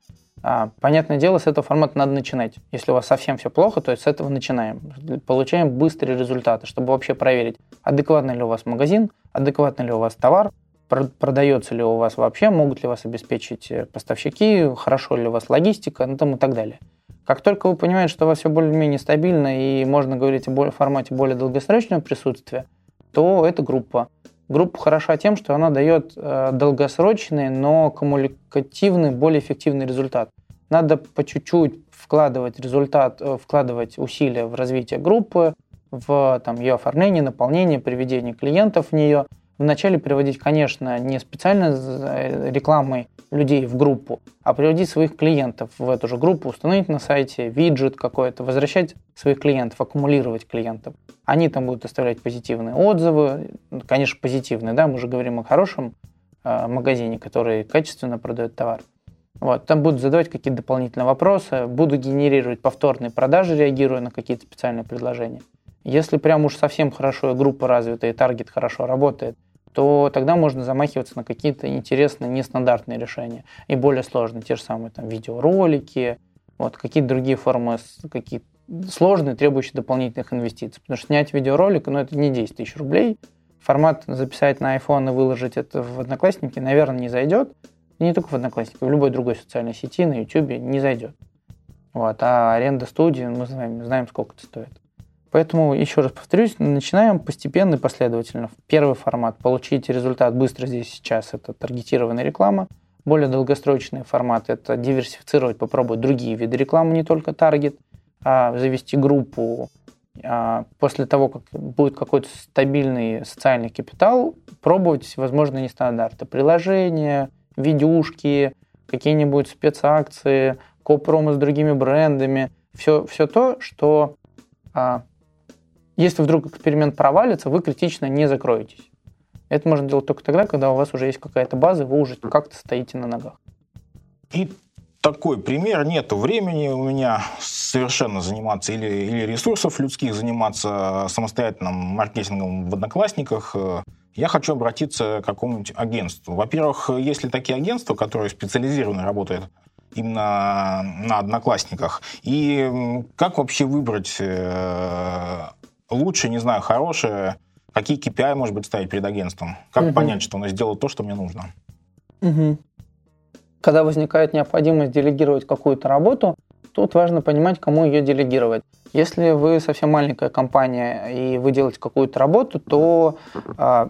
А, понятное дело, с этого формата надо начинать. Если у вас совсем все плохо, то с этого начинаем. Получаем быстрые результаты, чтобы вообще проверить, адекватный ли у вас магазин, адекватный ли у вас товар, продается ли у вас вообще, могут ли вас обеспечить э, поставщики, хорошо ли у вас логистика, ну там и так далее. Как только вы понимаете, что у вас все более-менее стабильно и можно говорить о формате более долгосрочного присутствия, то это группа. Группа хороша тем, что она дает э, долгосрочный, но коммуникативный, более эффективный результат. Надо по чуть-чуть вкладывать результат, э, вкладывать усилия в развитие группы, в там, ее оформление, наполнение, приведение клиентов в нее – вначале приводить, конечно, не специально э, рекламой людей в группу, а приводить своих клиентов в эту же группу, установить на сайте виджет какой-то, возвращать своих клиентов, аккумулировать клиентов. Они там будут оставлять позитивные отзывы, конечно, позитивные, да, мы же говорим о хорошем э, магазине, который качественно продает товар. Вот, там будут задавать какие-то дополнительные вопросы, буду генерировать повторные продажи, реагируя на какие-то специальные предложения. Если прям уж совсем хорошо и группа развита, и таргет хорошо работает, то тогда можно замахиваться на какие-то интересные, нестандартные решения и более сложные, те же самые там видеоролики, вот какие-то другие формы, какие сложные, требующие дополнительных инвестиций. Потому что снять видеоролик, ну, это не 10 тысяч рублей. Формат записать на iPhone и выложить это в Одноклассники, наверное, не зайдет. И не только в Одноклассники, в любой другой социальной сети, на YouTube не зайдет. Вот. А аренда студии, мы знаем, знаем сколько это стоит. Поэтому, еще раз повторюсь, начинаем постепенно и последовательно. Первый формат – получить результат быстро здесь сейчас – это таргетированная реклама. Более долгосрочный формат – это диверсифицировать, попробовать другие виды рекламы, не только таргет, а завести группу. А после того, как будет какой-то стабильный социальный капитал, пробовать возможно, нестандарты. Приложения, видюшки, какие-нибудь спецакции, копромы с другими брендами. Все, все то, что а, если вдруг эксперимент провалится, вы критично не закроетесь. Это можно делать только тогда, когда у вас уже есть какая-то база, вы уже как-то стоите на ногах. И такой пример. Нету времени у меня совершенно заниматься или, или ресурсов людских заниматься самостоятельным маркетингом в Одноклассниках. Я хочу обратиться к какому-нибудь агентству. Во-первых, есть ли такие агентства, которые специализированно работают именно на Одноклассниках? И как вообще выбрать э, лучше, не знаю, хорошее, какие KPI, может быть, ставить перед агентством? Как угу. понять, что оно сделало то, что мне нужно? Угу. Когда возникает необходимость делегировать какую-то работу, тут важно понимать, кому ее делегировать. Если вы совсем маленькая компания и вы делаете какую-то работу, то а,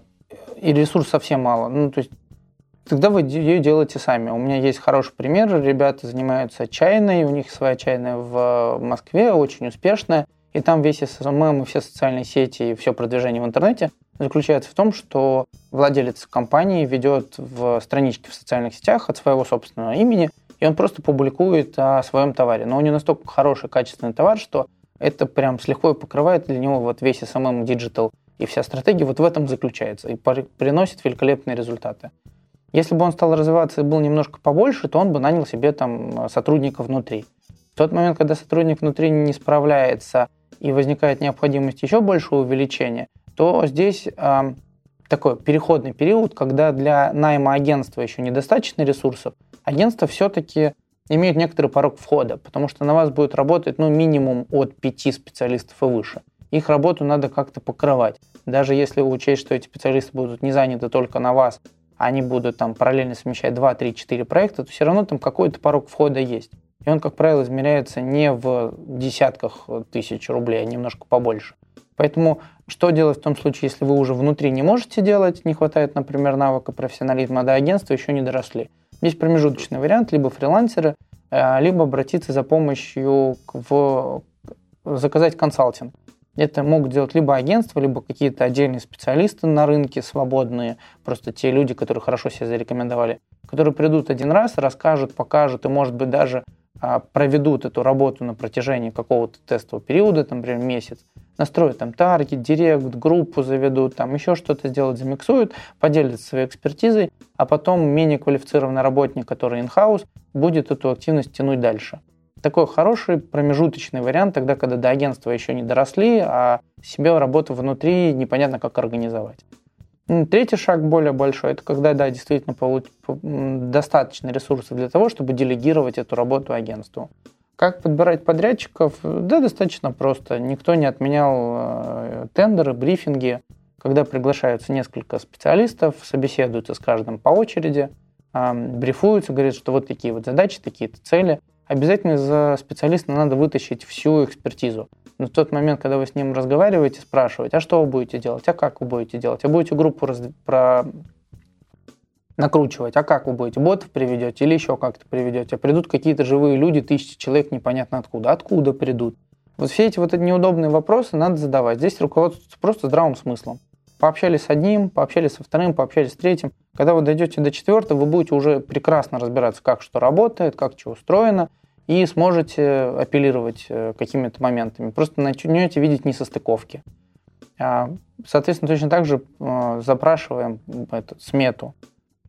и ресурс совсем мало. Ну, то есть тогда вы ее делаете сами. У меня есть хороший пример. Ребята занимаются чайной, у них своя чайная в Москве, очень успешная. И там весь SMM и все социальные сети и все продвижение в интернете заключается в том, что владелец компании ведет в страничке в социальных сетях от своего собственного имени, и он просто публикует о своем товаре. Но у него настолько хороший, качественный товар, что это прям с лихвой покрывает для него вот весь SMM Digital и вся стратегия вот в этом заключается и приносит великолепные результаты. Если бы он стал развиваться и был немножко побольше, то он бы нанял себе там сотрудника внутри. В тот момент, когда сотрудник внутри не справляется и возникает необходимость еще большего увеличения, то здесь э, такой переходный период, когда для найма агентства еще недостаточно ресурсов, агентство все-таки имеет некоторый порог входа, потому что на вас будет работать ну, минимум от пяти специалистов и выше. Их работу надо как-то покрывать. Даже если учесть, что эти специалисты будут не заняты только на вас, они будут там параллельно совмещать 2, 3, 4 проекта, то все равно там какой-то порог входа есть. И он, как правило, измеряется не в десятках тысяч рублей, а немножко побольше. Поэтому что делать в том случае, если вы уже внутри не можете делать, не хватает, например, навыка профессионализма, а до агентства еще не доросли? Есть промежуточный вариант, либо фрилансеры, э, либо обратиться за помощью в заказать консалтинг. Это могут делать либо агентства, либо какие-то отдельные специалисты на рынке, свободные, просто те люди, которые хорошо себя зарекомендовали, которые придут один раз, расскажут, покажут и, может быть, даже проведут эту работу на протяжении какого-то тестового периода, там, например, месяц, настроят там таргет, директ, группу заведут, там еще что-то сделают, замиксуют, поделятся своей экспертизой, а потом менее квалифицированный работник, который in-house, будет эту активность тянуть дальше такой хороший промежуточный вариант, тогда, когда до агентства еще не доросли, а себе работу внутри непонятно, как организовать. Третий шаг более большой, это когда, да, действительно получ... достаточно ресурсов для того, чтобы делегировать эту работу агентству. Как подбирать подрядчиков? Да, достаточно просто. Никто не отменял э, тендеры, брифинги, когда приглашаются несколько специалистов, собеседуются с каждым по очереди, брифуются, говорят, что вот такие вот задачи, такие-то цели – обязательно за специалиста надо вытащить всю экспертизу. Но в тот момент, когда вы с ним разговариваете, спрашиваете, а что вы будете делать, а как вы будете делать, а будете группу раз... про... накручивать, а как вы будете, ботов приведете или еще как-то приведете, а придут какие-то живые люди, тысячи человек непонятно откуда, откуда придут. Вот все эти вот эти неудобные вопросы надо задавать. Здесь руководствуется просто здравым смыслом. Пообщались с одним, пообщались со вторым, пообщались с третьим. Когда вы дойдете до четвертого, вы будете уже прекрасно разбираться, как что работает, как что устроено, и сможете апеллировать э, какими-то моментами. Просто начнете видеть несостыковки. А, соответственно, точно так же э, запрашиваем эту смету.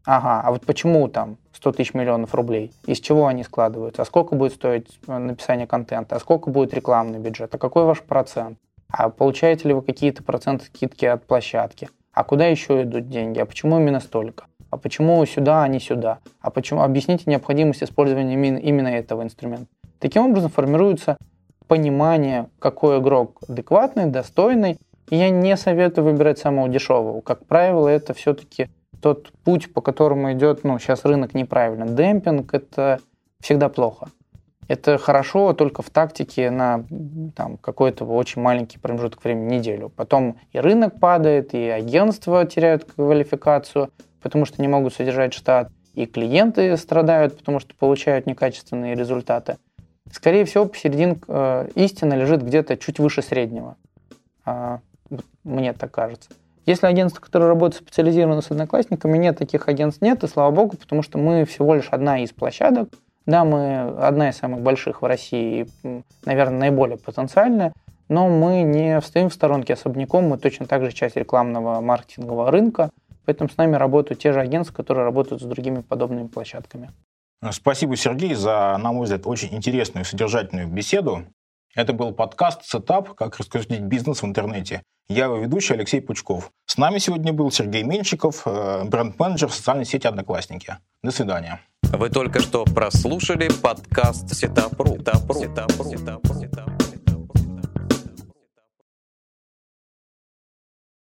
Ага, а вот почему там 100 тысяч миллионов рублей? Из чего они складываются? А сколько будет стоить э, написание контента? А сколько будет рекламный бюджет? А какой ваш процент? А получаете ли вы какие-то проценты скидки от площадки? А куда еще идут деньги? А почему именно столько? А почему сюда, а не сюда, а почему объясните необходимость использования именно этого инструмента. Таким образом формируется понимание, какой игрок адекватный, достойный, и я не советую выбирать самого дешевого. Как правило, это все-таки тот путь, по которому идет, ну, сейчас рынок неправильно. Демпинг – это всегда плохо. Это хорошо только в тактике на там, какой-то очень маленький промежуток времени, неделю. Потом и рынок падает, и агентства теряют квалификацию, потому что не могут содержать штат, и клиенты страдают, потому что получают некачественные результаты. Скорее всего, посерединке э, истина лежит где-то чуть выше среднего. Э, мне так кажется. Если агентство, которое работает специализированно с одноклассниками, нет, таких агентств нет, и слава богу, потому что мы всего лишь одна из площадок. Да, мы одна из самых больших в России и, наверное, наиболее потенциальная, но мы не встаем в сторонке особняком, мы точно так же часть рекламного маркетингового рынка, Поэтому с нами работают те же агентства, которые работают с другими подобными площадками. Спасибо, Сергей, за, на мой взгляд, очень интересную и содержательную беседу. Это был подкаст «Setup. Как раскрутить бизнес в интернете». Я его ведущий Алексей Пучков. С нами сегодня был Сергей Меньшиков, э, бренд-менеджер социальной сети «Одноклассники». До свидания. Вы только что прослушали подкаст «Setup.ру». Setup.ру. Setup.ру. Setup.ру.